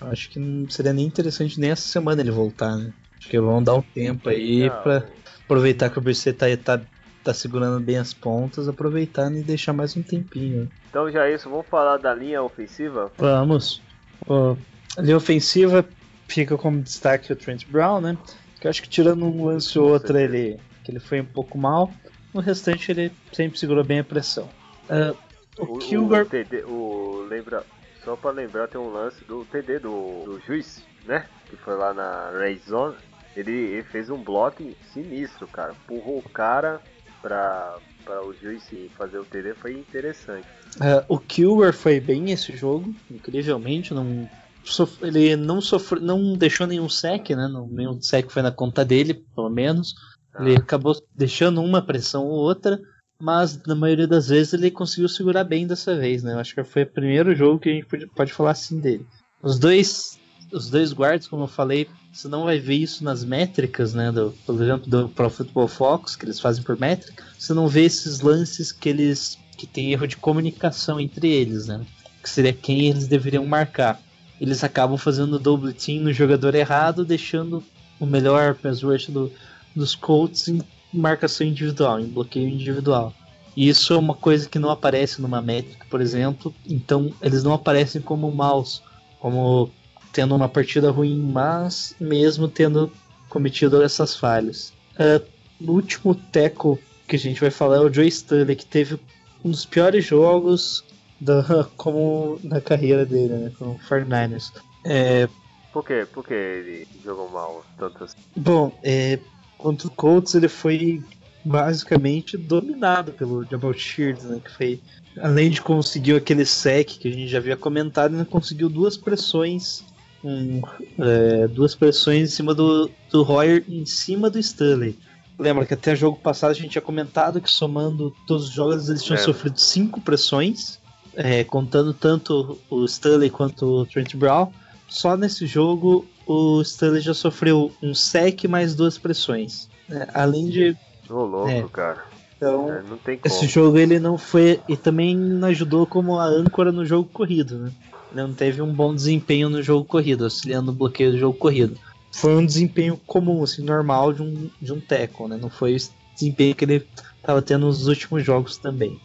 acho que não seria nem interessante nem essa semana ele voltar, né? Acho que vão dar um tempo aí Não, pra aproveitar que o BC tá, tá, tá segurando bem as pontas, aproveitar e deixar mais um tempinho. Então já é isso, vamos falar da linha ofensiva? Vamos. A linha ofensiva fica como destaque o Trent Brown, né? Que eu acho que tirando um lance ou outro ele, que ele foi um pouco mal, no restante ele sempre segurou bem a pressão. Ah, o, O, Kilgore. o o lembra, só pra lembrar tem um lance do TD do, do juiz, né? Que foi lá na Red Zone. Ele, ele fez um bloco sinistro, cara. Empurrou o cara pra, pra o juiz fazer o TD, foi interessante. Ah, o Kilgore foi bem nesse jogo, incrivelmente. Não, sof- ele não sofreu, não deixou nenhum sec, né? Não, nenhum sec foi na conta dele, pelo menos. Ele Ah. acabou deixando uma pressão ou outra, mas na maioria das vezes ele conseguiu segurar bem dessa vez, né? Eu acho que foi o primeiro jogo que a gente pode, falar assim dele. Os dois, os dois guards, como eu falei, você não vai ver isso nas métricas, né? Do, por exemplo, do Pro Football Focus, que eles fazem por métrica. Você não vê esses lances que eles que tem erro de comunicação entre eles, né? Que seria quem eles deveriam marcar. Eles acabam fazendo double team no jogador errado, deixando o melhor pass rush do, dos Colts marcação individual, em bloqueio individual. E isso é uma coisa que não aparece numa métrica, por exemplo, então eles não aparecem como maus, como tendo uma partida ruim, mas mesmo tendo cometido essas falhas. No último teco que a gente vai falar é o Joe Stanley, que teve um dos piores jogos da, como na carreira dele, né, com o 49ers. É, Por quê? Por que ele jogou mal tanto assim? Bom, é, contra o Colts ele foi basicamente dominado pelo Jamal Sheard, né, que foi além de conseguir aquele sec que a gente já havia comentado, ele conseguiu duas pressões, um, é, duas pressões em cima do, do Royer, em cima do Stanley. Lembra que até o jogo passado a gente tinha comentado que somando todos os jogos eles tinham É. sofrido cinco pressões, é, contando tanto o Stanley quanto o Trent Brown. Só nesse jogo o Stanley já sofreu um sec mais duas pressões. né? além de. Ô louco, É. cara. Então, É, não tem como. esse jogo ele não foi. E também não ajudou como a âncora no jogo corrido, né? Ele não teve um bom desempenho no jogo corrido, auxiliando no bloqueio do jogo corrido. Foi um desempenho comum, assim, normal de um, de um tackle, né? Não foi o desempenho que ele estava tendo nos últimos jogos também.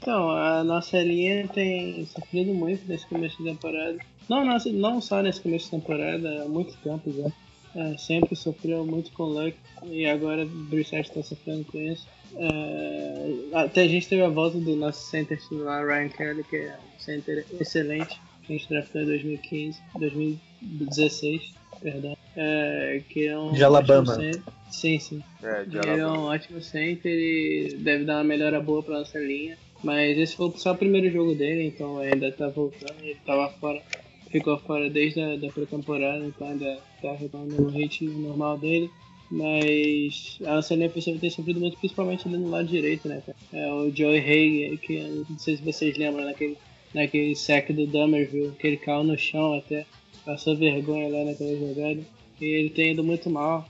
Então, a nossa linha tem sofrido muito nesse começo de temporada. Não, nossa, não só nesse começo de temporada, há muito tempo já. É, sempre sofreu muito com o Luck e agora o Brissett está sofrendo com isso. É, até a gente teve a volta do nosso center lá, Ryan Kelly, que é um center excelente. Que a gente draftou em 2015, 2016, perdão. É, que é um De Alabama. Sim, sim. É, de Ele é Alabama. um ótimo center e deve dar uma melhora boa pra nossa linha. Mas esse foi só o primeiro jogo dele, então ainda tá voltando. Ele tava fora, ficou fora desde a da pré-temporada, então ainda tá retornando no ritmo normal dele. Mas a nossa linha ofensiva tem sofrido muito, principalmente ali no lado direito, né? cara? É o Joey Hay, que não sei se vocês lembram, naquele naquele sec do Dummerville, que ele caiu no chão até, passou vergonha lá naquela jogada. E ele tem ido muito mal.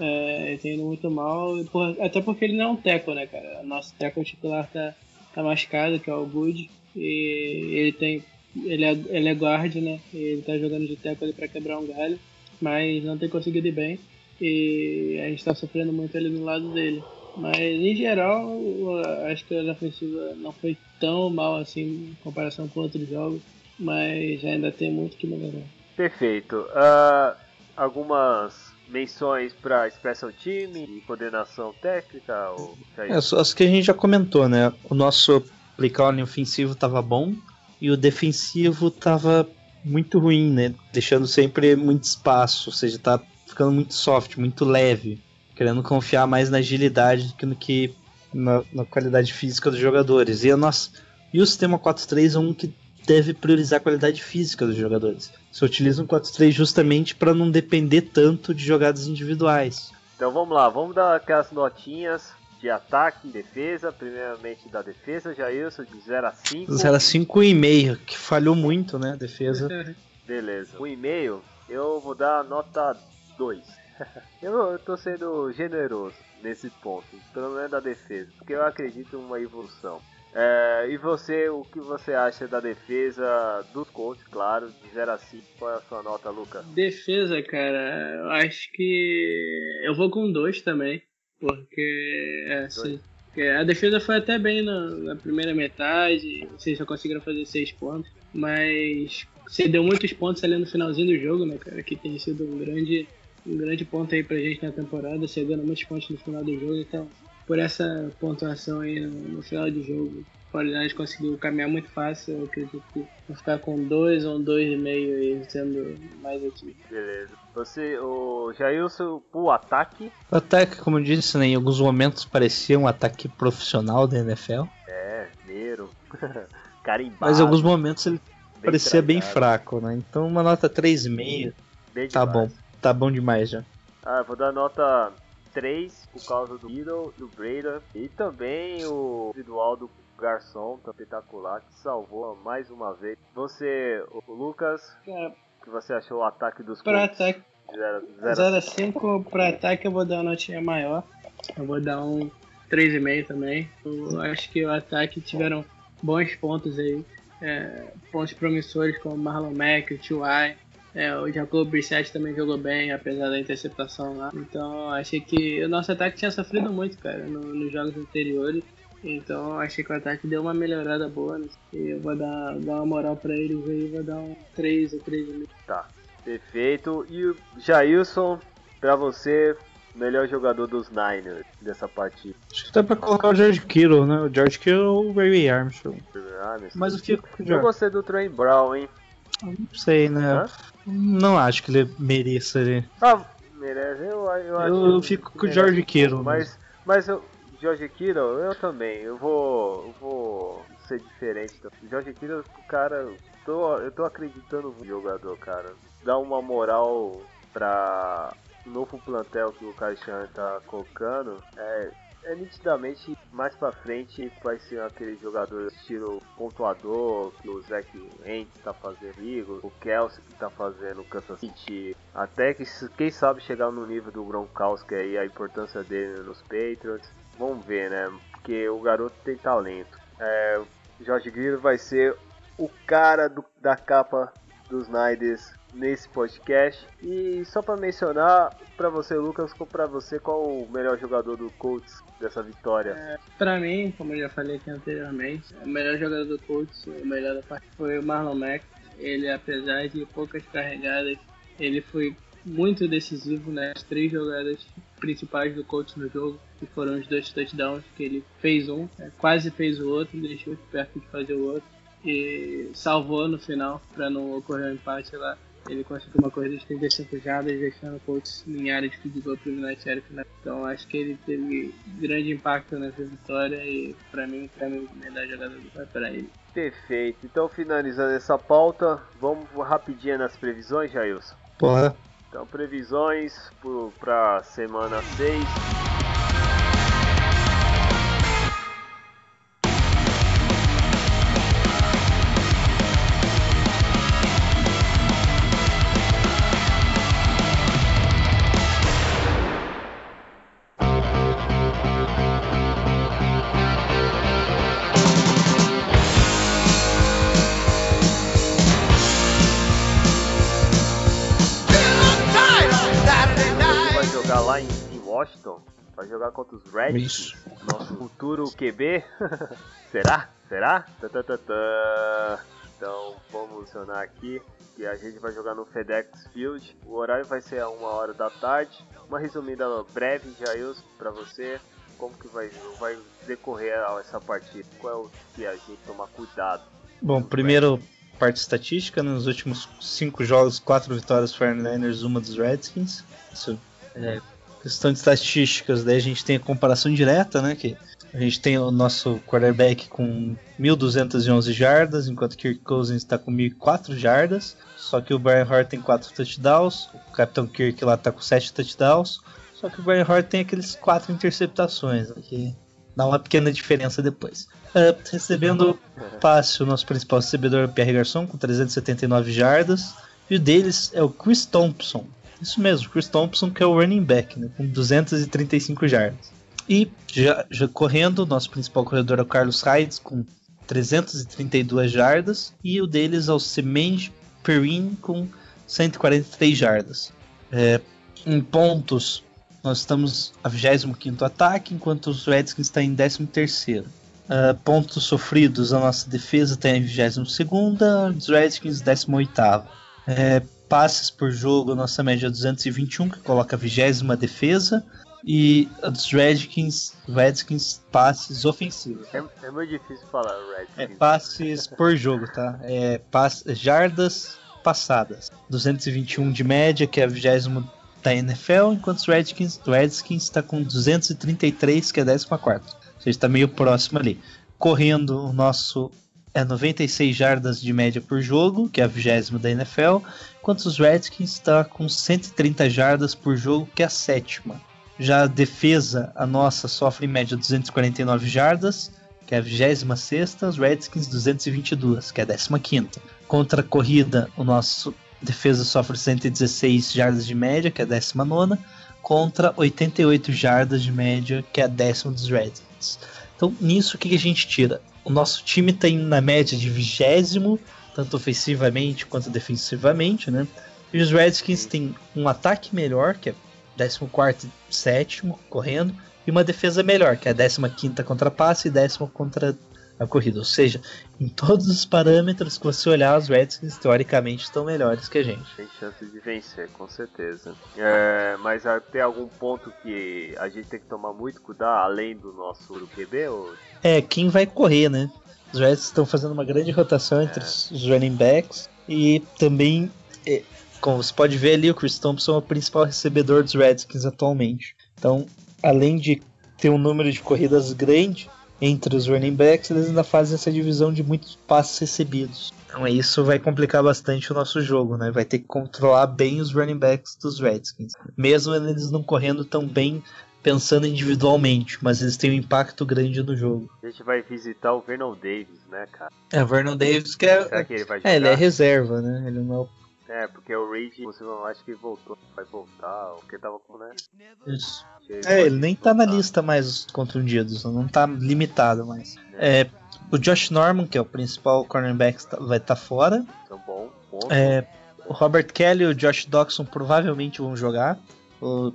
É, ele tem ido muito mal, por- até porque ele não é um teco, né, cara? O nosso teco titular tá, tá machucado, que é o Good, e ele tem. Ele é, ele é guard, né? Ele tá jogando de teco ali pra quebrar um galho, mas não tem conseguido ir bem. E a gente tá sofrendo muito ali do lado dele. Mas em geral, acho que a ofensiva não foi tão mal assim em comparação com outros jogos, mas ainda tem muito que melhorar. Perfeito. Ah, algumas menções para Special Team e coordenação técnica? Ou... É, só as que a gente já comentou, né? O nosso play calling ofensivo tava bom e o defensivo tava muito ruim, né? Deixando sempre muito espaço, ou seja, tá ficando muito soft, muito leve, querendo confiar mais na agilidade do que no que na, na qualidade física dos jogadores. E, a nossa, e o sistema 4-3 é um que deve priorizar a qualidade física dos jogadores. Você utiliza um 4-3 justamente para não depender tanto de jogadas individuais. Então vamos lá, vamos dar aquelas notinhas de ataque e defesa. Primeiramente da defesa, Jailson, de 0 a 5. Era 5,5, que falhou muito, né? A defesa. Beleza. O e-mail, eu vou dar nota 2. eu, eu tô sendo generoso nesse ponto, pelo menos da defesa, porque eu acredito em uma evolução. É, e você, o que você acha da defesa dos Colts, claro, de 0 a 5? Qual é a sua nota, Lucas? Defesa, cara, eu acho que eu vou com dois também, porque é, porque a defesa foi até bem na, na primeira metade, vocês só conseguiram fazer seis pontos, mas você deu muitos pontos ali no finalzinho do jogo, né, cara, que tem sido um grande, um grande ponto aí pra gente na temporada, cedendo muitos pontos no final do jogo, então por essa pontuação aí no, no final do jogo, Fortnite conseguiu caminhar muito fácil, eu acredito que vai ficar com dois ou um dois e meio aí, sendo mais otimista. Beleza. Você, o Jailson, o ataque. O ataque, como eu disse, né, em alguns momentos parecia um ataque profissional da NFL, É, Nero. Carimbado. mas em alguns momentos ele bem parecia bem trajado, fraco, né? Então uma nota 3,5 bem tá demais. bom, tá bom demais já. Ah, eu vou dar nota 3 por causa do Beatle, do Breda e também o individual do Garçom, espetacular, que salvou mais uma vez. Você, o Lucas, que você achou o ataque dos pra Colts? ataque, Zero- zero- 0 a 5, pra ataque eu vou dar uma notinha maior. Eu vou dar um 3,5 também. Eu acho que o ataque tiveram bons pontos aí. é, pontos promissores como o Marlon Mack, o T.Y. É, o Jacob Brissett também jogou bem, apesar da interceptação lá. Então achei que o nosso ataque tinha sofrido muito, cara, no- nos jogos anteriores. Então achei que o ataque deu uma melhorada boa. né? E eu vou dar, dar uma moral pra eles aí, vou dar um 3 ou 3,5. Tá, perfeito. E o Jailson, pra você, melhor jogador dos Niners dessa partida. Acho que dá pra colocar o George Kittle, né? O George Kittle ou o Ray Armstrong. Ah, meu Mas eu fico com o Eu gostei do Trey Brown, hein? Não sei, né? Hã? Não acho que ele mereça ali. Ah, merece. Eu, eu, acho Eu que fico com o George Kittle, pouco, Mas, mas eu, George Kittle, eu também. Eu vou, eu vou ser diferente. George Kittle, cara, tô, eu tô acreditando no jogador, cara. Dá uma moral pra novo plantel que o Caixan tá colocando. É, é nitidamente mais pra frente vai ser aquele jogador estilo pontuador que o Zach Entz tá fazendo, Eagles, o Kelsey que tá fazendo Kansas City, até que quem sabe chegar no nível do Gronkowski aí, a importância dele nos Patriots. Vamos ver, né? Porque o garoto tem talento. É, o George Greer vai ser o cara do- da capa dos Niners nesse podcast. E só pra mencionar pra você, Lucas, pra você, qual o melhor jogador do Colts dessa vitória? Pra mim, como eu já falei aqui anteriormente, o melhor jogador do Colts, o melhor da partida foi o Marlon Mack. Ele, apesar de poucas carregadas, ele foi muito decisivo nas três jogadas principais do Colts no jogo, que foram os dois touchdowns que ele fez um, é, quase fez o outro, deixou perto de fazer o outro e salvou no final para não ocorrer um empate lá. Ele conseguiu uma corrida de 35 jardas, deixando o Colts em área de field goal para o United né? Então acho que ele teve grande impacto nessa vitória e para mim, para mim, o melhor jogador vai para ele. Perfeito. Então, finalizando essa pauta, vamos rapidinho nas previsões, Jailson. Porra. Então, previsões para semana 6. Jogar contra os Redskins. Isso. Nosso futuro QB. Será? Será? Tá, tá, tá, tá. Então vamos funcionar aqui. Que a gente vai jogar no FedEx Field. O horário vai ser a uma hora da tarde. Uma resumida breve, Jailson, pra você. Como que vai, vai decorrer essa partida? Qual é o que a gente tomar cuidado? Bom, primeiro parte estatística, né? nos últimos cinco jogos, quatro vitórias 49ers, uma dos Redskins. Isso é questão de estatísticas, daí a gente tem a comparação direta, né? Que a gente tem o nosso quarterback com 1.211 jardas, enquanto Kirk Cousins está com 1.004 jardas. Só que o Brian Hort tem 4 touchdowns, o Capitão Kirk lá está com 7 touchdowns. Só que o Brian Hort tem aqueles 4 interceptações, né, que dá uma pequena diferença depois. Uh, recebendo passe, o nosso principal recebedor é Pierre Garçon, com 379 jardas. E o deles é o Chris Thompson. Isso mesmo, Chris Thompson, que é o running back, né, com 235 jardas. E já, já correndo, nosso principal corredor é o Carlos Hydes, com 332 jardas. E o deles é o Semenge Perrin, com 143 jardas. É, em pontos, nós estamos a 25 ataque, enquanto os Redskins estão em 13 uh, pontos sofridos, a nossa defesa está em 22 os Redskins 18 é, passes por jogo, nossa média é 221, que coloca a 20 defesa. E dos Redskins, Redskins passes ofensivos. É, é muito difícil falar Redskins. É passes por jogo, tá? É pass, jardas passadas. 221 de média, que é a 20 da NFL, enquanto os Redskins, Redskins está com 233, que é a 14. Ou seja, está meio próximo ali. Correndo, o nosso é 96 jardas de média por jogo, que é a 20 da NFL, enquanto os Redskins está com 130 jardas por jogo, que é a sétima. Já a defesa, a nossa, sofre em média 249 jardas, que é a 26, os Redskins 222, que é a 15. Contra a corrida, o nosso defesa sofre 116 jardas de média, que é a 19, contra 88 jardas de média, que é a décima dos Redskins. Então, nisso, o que a gente tira? O nosso time tem na média de vigésimo, tanto ofensivamente quanto defensivamente, né? E os Redskins têm um ataque melhor, que é 14 e 7 correndo, e uma defesa melhor, que é a 15 contra passe e décima contra a corrida. Ou seja, em todos os parâmetros que você olhar, os Redskins teoricamente estão melhores que a gente. Tem chance de vencer, com certeza. É, mas tem algum ponto que a gente tem que tomar muito cuidado, além do nosso QB? Ou... É, quem vai correr, né? Os Redskins estão fazendo uma grande rotação entre é. os running backs e também, é, como você pode ver ali, o Chris Thompson é o principal recebedor dos Redskins atualmente. Então, além de ter um número de corridas grande, entre os running backs, eles ainda fazem essa divisão de muitos passes recebidos. Então isso vai complicar bastante o nosso jogo, né? Vai ter que controlar bem os running backs dos Redskins. Mesmo eles não correndo tão bem pensando individualmente, mas eles têm um impacto grande no jogo. A gente vai visitar o Vernon Davis, né, cara? É, o Vernon Davis que é. Será que ele vai jogar? É, ele é reserva, né? Ele não é o é, porque o Reed, você não acha que voltou, vai voltar, porque tava com, né? Isso. É, ele nem tá na lista mais os contundidos, não tá limitado mais. É. é o Josh Norman, que é o principal cornerback, tá, vai estar tá fora. Então, bom, bom. É, o Robert Kelly e o Josh Doxson provavelmente vão jogar. O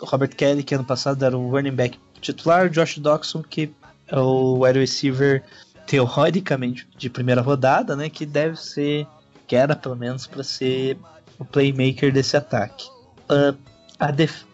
Robert Kelly, que ano passado era o running back titular, o Josh Doxson, que é o wide receiver teoricamente de primeira rodada, né, que deve ser que era pelo menos para ser o playmaker desse ataque. Uh,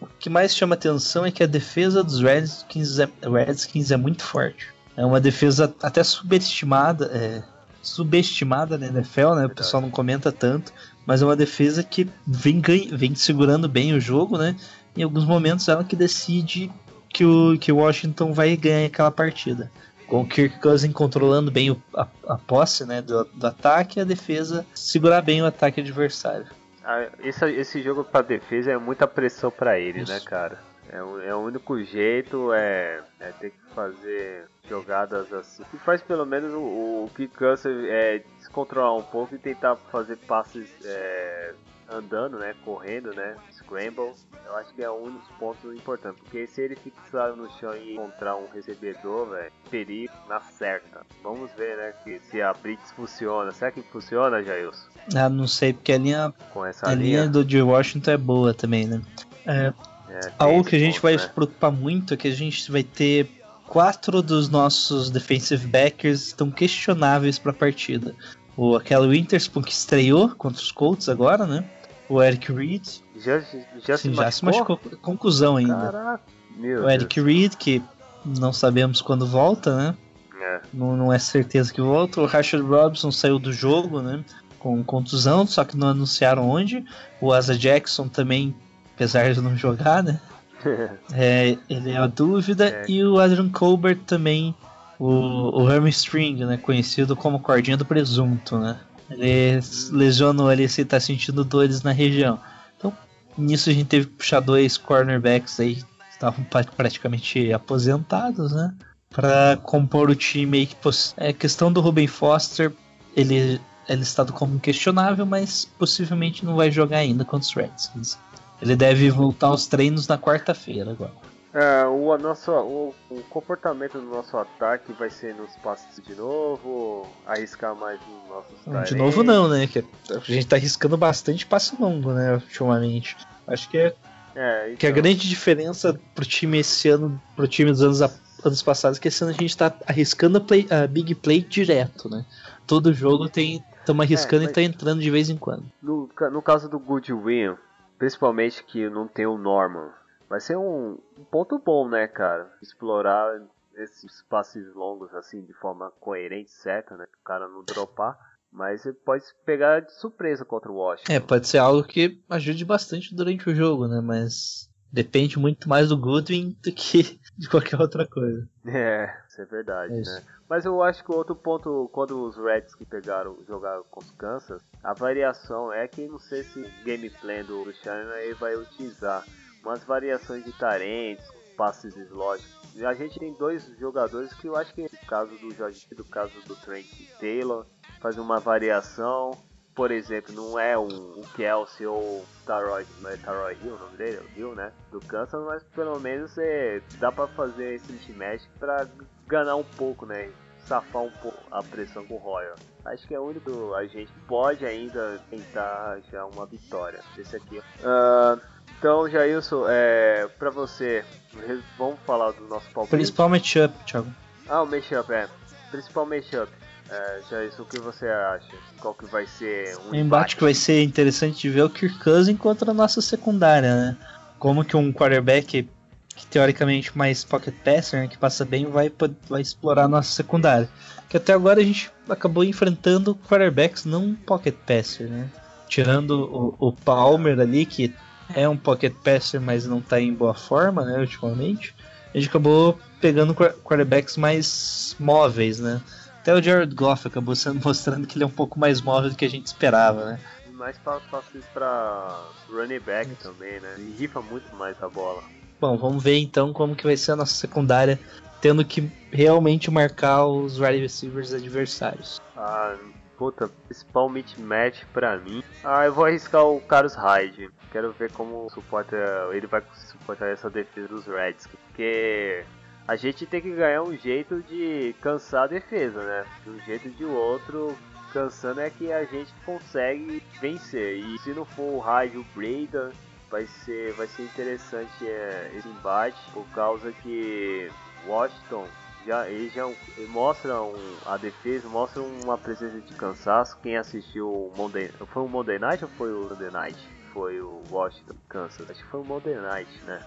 o que mais chama atenção é que a defesa dos Redskins é, Redskins é muito forte. É uma defesa até subestimada, é, subestimada na NFL, né? O pessoal não comenta tanto, mas é uma defesa que vem, vem segurando bem o jogo, né? Em alguns momentos ela que decide que o que Washington vai ganhar aquela partida com o Kirk Cousins controlando bem o, a, a, posse né, do, do, ataque e a defesa segurar bem o ataque adversário. Ah, esse, esse jogo para defesa é muita pressão para ele, Isso. né, cara? É o, é o único jeito é, é ter que fazer jogadas assim. E faz pelo menos o, o Kirk Cousins é, descontrolar um pouco e tentar fazer passes é, andando, né, correndo, né, scramble, eu acho que é um dos pontos importantes, porque se ele fixar no chão e encontrar um recebedor, velho, perigo na certa. Vamos ver, né, que se a blitz funciona. Será que funciona, Jailson? Ah, não sei, porque a linha, Com essa a linha, linha do de Washington é boa também, né? É, É, Algo que a gente ponto, vai né? se preocupar muito é que a gente vai ter quatro dos nossos defensive backers estão questionáveis para a partida. O aquela Winterspoon que estreou contra os Colts agora, né? O Eric Reed, Já, já, se, sim, já se machucou? machucou, conclusão ainda. Caraca, meu O Eric Reed que não sabemos quando volta, né? Deus. É. Não, não é certeza que volta. O Rashad Robinson saiu do jogo, né? Com contusão, só que não anunciaram onde. O Asa Jackson também, apesar de não jogar, né? É, ele é a dúvida. É. E o Adrian Colbert também, o, o hamstring, né? Conhecido como cordinha do presunto, né? Ele lesionou ali se tá sentindo dores na região. Então, nisso a gente teve que puxar dois cornerbacks aí que estavam pra- praticamente aposentados, né? Pra compor o time aí que é questão do Ruben Foster, ele é listado como questionável, mas possivelmente não vai jogar ainda contra os Redskins. Ele deve voltar aos treinos na quarta-feira agora. É, o, a nossa, o, o comportamento do nosso ataque vai ser nos passes de novo, arriscar mais nos nossos de novo não, né? Que a gente tá arriscando bastante passe longo, né, ultimamente. Acho que é É, que a então, grande diferença pro time esse ano, pro time dos anos, anos passados, é que esse ano a gente tá arriscando a, play- a big play direto, né? Todo jogo tem. Estamos arriscando É, mas- e tá entrando de vez em quando. no, no caso do Goodwin, principalmente que não tem o Norman, vai ser um, um ponto bom, né, cara? Explorar esses passes longos assim de forma coerente, certa, né? O cara não dropar. Mas ele pode pegar de surpresa contra o Washington. É, pode ser algo que ajude bastante durante o jogo, né? Mas depende muito mais do Goodwin do que de qualquer outra coisa. É, isso é verdade, É isso. né? Mas eu acho que o outro ponto, quando os Reds que pegaram, jogaram com os Kansas, a variação é que não sei se o game plan do, Shannon vai utilizar umas variações de tarentes, passes slot. A gente tem dois jogadores que eu acho que no caso do Jorge, no caso do Trent Taylor, faz uma variação. Por exemplo, não é um, um Kelsey ou Taroy, não é Taroy Hill o nome dele, o Hill, né? Do Kansas, mas pelo menos é, dá pra fazer esse mismatch pra ganhar um pouco, né? Safar um pouco a pressão com o Royal. Acho que é o único a gente pode ainda tentar já uma vitória. Esse aqui. Ah, então, Jailson, é, pra você, vamos falar do nosso palpite. Principal matchup, Thiago. Ah, o mashup, é. Principal mashup. É, Jailson, o que você acha? Qual que vai ser um O embate que vai ser interessante de ver o Kirk Cousins contra a nossa secundária, né? Como que um quarterback que teoricamente mais pocket passer, né, que passa bem, vai, vai explorar a nossa secundária. Que até agora a gente acabou enfrentando quarterbacks não pocket passer, né? Tirando o, o Palmer ali, que é um pocket passer, mas não tá em boa forma, né, ultimamente. A gente acabou pegando quar- quarterbacks mais móveis, né? Até o Jared Goff acabou sendo mostrando que ele é um pouco mais móvel do que a gente esperava, né? mais pa- passes pra running back também, né? Ele rifa muito mais a bola. Bom, vamos ver então como que vai ser a nossa secundária, tendo que realmente marcar os wide receivers adversários. Ah, puta, principal mismatch pra mim. Ah, eu vou arriscar o Carlos Hyde. Quero ver como suporta, ele vai suportar essa defesa dos Reds. Porque a gente tem que ganhar um jeito de cansar a defesa, né? De um jeito de outro, cansando é que a gente consegue vencer. E se não for o Hyde, o Breda, vai ser, vai ser interessante é, esse embate, por causa que Washington já, eles já ele mostra um, a defesa, mostra uma presença de cansaço. Quem assistiu o Monday, foi o Monday Night ou foi o Sunday Night? Foi o Washington Kansas. Acho que foi o Monday Night, né?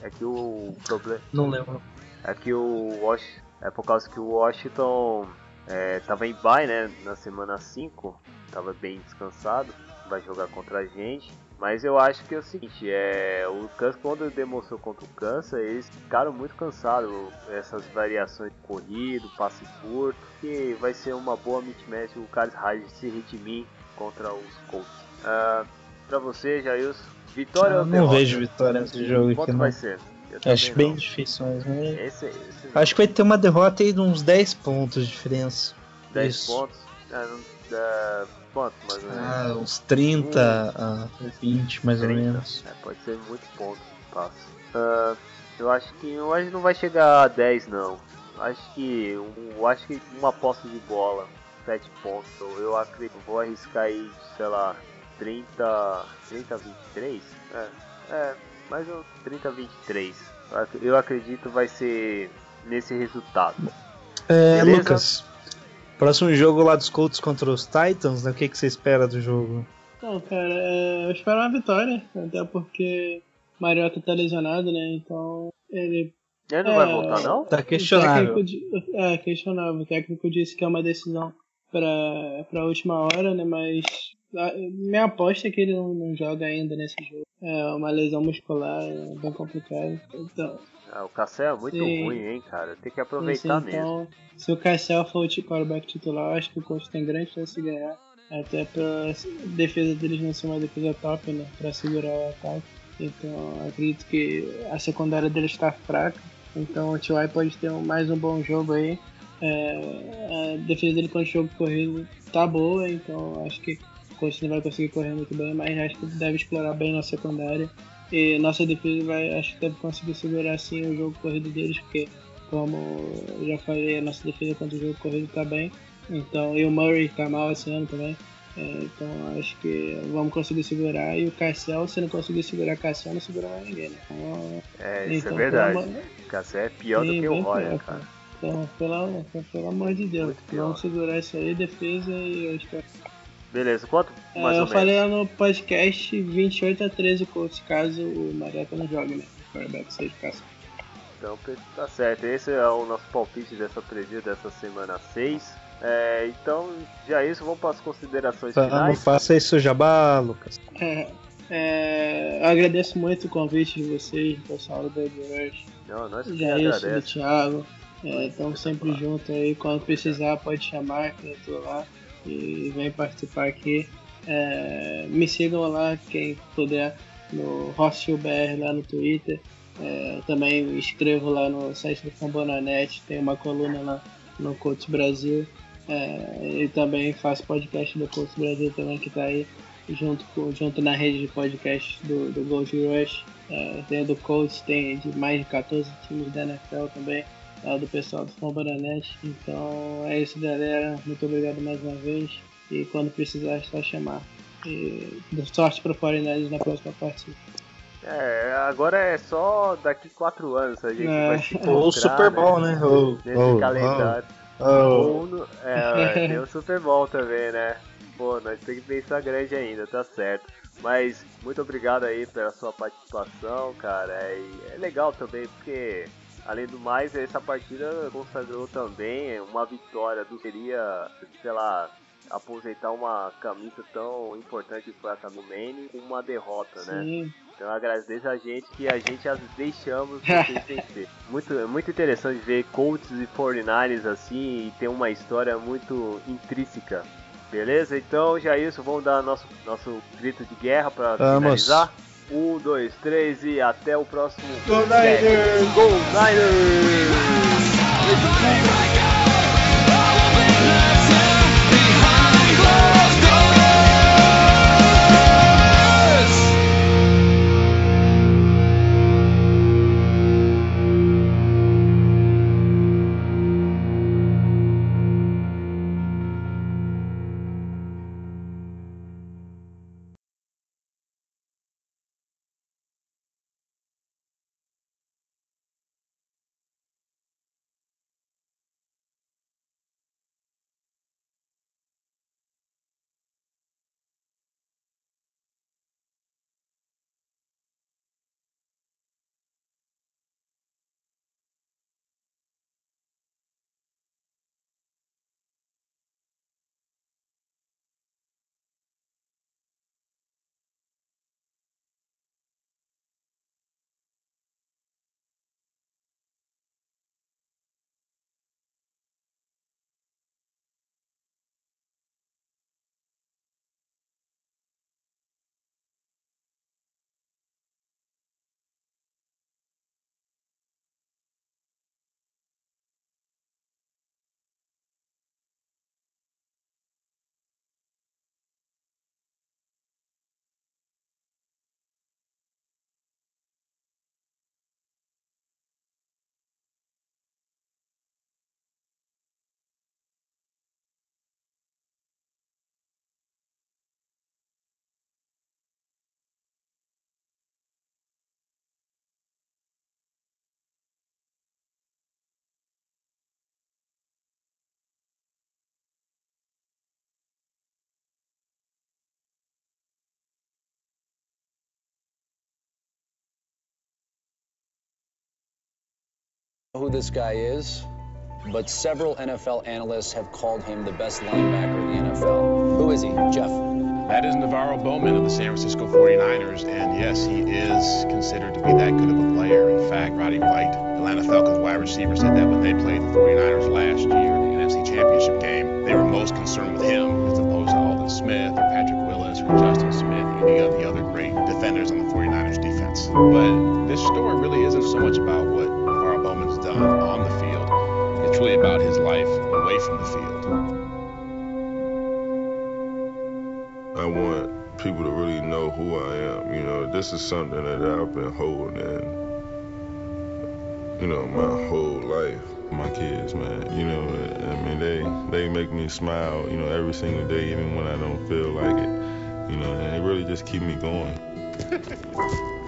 É que o problema não lembro. é que o Washington é por causa que o Washington é, tava em bye, né, na semana 5, tava bem descansado, vai jogar contra a gente. Mas eu acho que é o seguinte, é, o Kansas quando demonstrou contra o Kansas, eles ficaram muito cansados, essas variações de corrido, passe curto, que vai ser uma boa mismatch o Carlos Hyde se redimir contra os Colts. Ah, pra você, Jailson, vitória Eu ou não derrota? vejo vitória nesse jogo aqui, Quanto não. vai ser? Acho bem não. difícil, mas né? Esse, esse acho que vai ter uma derrota aí de uns 10 pontos de diferença. 10 Isso. pontos. Não, dá quanto mais ou menos? Ah, uns 30 a 20 mais ou 30. menos. É, pode ser muito ponto que passa. Ah, eu acho que hoje não vai chegar a 10 não. Acho que um, eu acho que uma posse de bola, 7 pontos. Eu acredito, vou arriscar aí, sei lá, 30, 30 a 23. É, é, mais um 30 a 23. Eu acredito vai ser nesse resultado. É, Beleza? Lucas, próximo jogo lá dos Colts contra os Titans, né? O que, que você espera do jogo? Não, cara, é, eu espero uma vitória, até porque Mariota tá lesionado, né? Então ele. Ele não É, vai voltar, não? Tá questionável. É, questionável. O técnico disse que é uma decisão pra, pra última hora, né? Mas minha aposta é que ele não, não joga ainda nesse jogo. É uma lesão muscular, é bem complicado. Então, Ah, o Cassé é muito Sim. ruim, hein, cara. Tem que Sim, aproveitar sim, mesmo. então, se o Cassel for o quarterback titular, eu acho que o Colts tem grande chance de ganhar. Até pra defesa deles não ser uma defesa top, né? Pra segurar o ataque. Então, acredito que a secundária deles está fraca. Então, o T.Y. pode ter mais um bom jogo aí. É, a defesa dele contra o jogo corrido tá boa, então acho que Colts não vai conseguir correr muito bem, mas acho que deve explorar bem na secundária. E nossa defesa vai, acho que deve conseguir segurar sim o jogo corrido deles, porque como eu já falei, a nossa defesa contra o jogo corrido tá bem. Então, e o Murray tá mal esse ano também. É, então acho que vamos conseguir segurar. E o Cassel, se não conseguir segurar Cassel, não segura mais ninguém. Né? Então, É, isso então, é verdade. pelo amor- Cassé é pior Sim, do que o Royer, cara. Então, pelo, pelo amor de Deus, vamos segurar isso aí, defesa e eu espero. Beleza, quanto É, mais eu ou falei menos? lá no podcast 28 a 13 Colts, caso o Mariota não jogue, né? O quarterback seja Cassel. Então tá certo. Esse é o nosso palpite dessa preview dessa semana 6. É, então, já isso, vamos para as considerações Vamos, finais. faça isso, Jabá, Lucas. É, é, eu agradeço muito o convite de vocês, do pessoal do Baby Rush. Não, nós que Já isso, do. Thiago. Estamos sempre juntos aí. Quando precisar, pode chamar, que eu tô lá. E vem participar aqui. É, me sigam lá, quem puder, no Hostel BR lá no Twitter. É, também me inscrevo lá no site do Fambonanet. Tem uma coluna lá no Coach Brasil. É, e também faço podcast do Coach Brasil também, que tá aí junto, com- junto na rede de podcast do, do Gold Rush. É, tem do Colts, tem de mais de 14 times da NFL também, é, do pessoal do Fombaranet. Então é isso, galera. Muito obrigado mais uma vez. E quando precisar, é só chamar. E sorte para o 49 na próxima partida. É, agora é só daqui 4 anos a gente É. vai se encontrar, Ou o Super Bowl, né? Ou, Nesse ou- calendário. ou- ou- Ou no- é, tem o Super Bowl também, né? Pô, nós temos que pensar grande ainda, tá certo. Mas muito obrigado aí pela sua participação, cara. E é legal também porque, além do mais, essa partida consagrou também uma vitória do seria, sei lá, aposentar uma camisa tão importante que foi a camisa do Maine com uma derrota, né? Sim. Então agradeço a gente que a gente as deixamos vocês vencer. Muito, muito interessante ver Colts e 49ers assim e ter uma história muito intrínseca. Beleza? Então já isso, vamos dar nosso, nosso grito de guerra para Vamos. finalizar. Um, dois, três e até o próximo. Go Niners! Go Niners! Who this guy is, but several NFL analysts have called him the best linebacker in the NFL. Who is he, Jeff? That is Navarro Bowman of the San Francisco 49ers, and yes, he is considered to be that good of a player. In fact, Roddy White, Atlanta Falcons wide receiver, said that when they played the 49ers last year in the NFC Championship game, they were most concerned with him as opposed to Alden Smith or Patrick Willis or Justin Smith any of the other great defenders on the 49ers defense. But this story really isn't so much about on the field. It's really about his life away from the field. I want people to really know who I am. You know, this is something that I've been holding in, you know, my whole life. My kids, man, you know, I mean, they they make me smile, you know, every single day, even when I don't feel like it, you know, and they really just keep me going.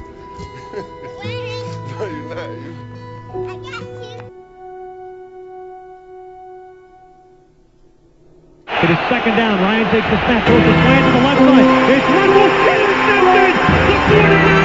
second down. Ryan takes the snap, throws the slant to the left side. It's Ridwell intercepted. The 49ers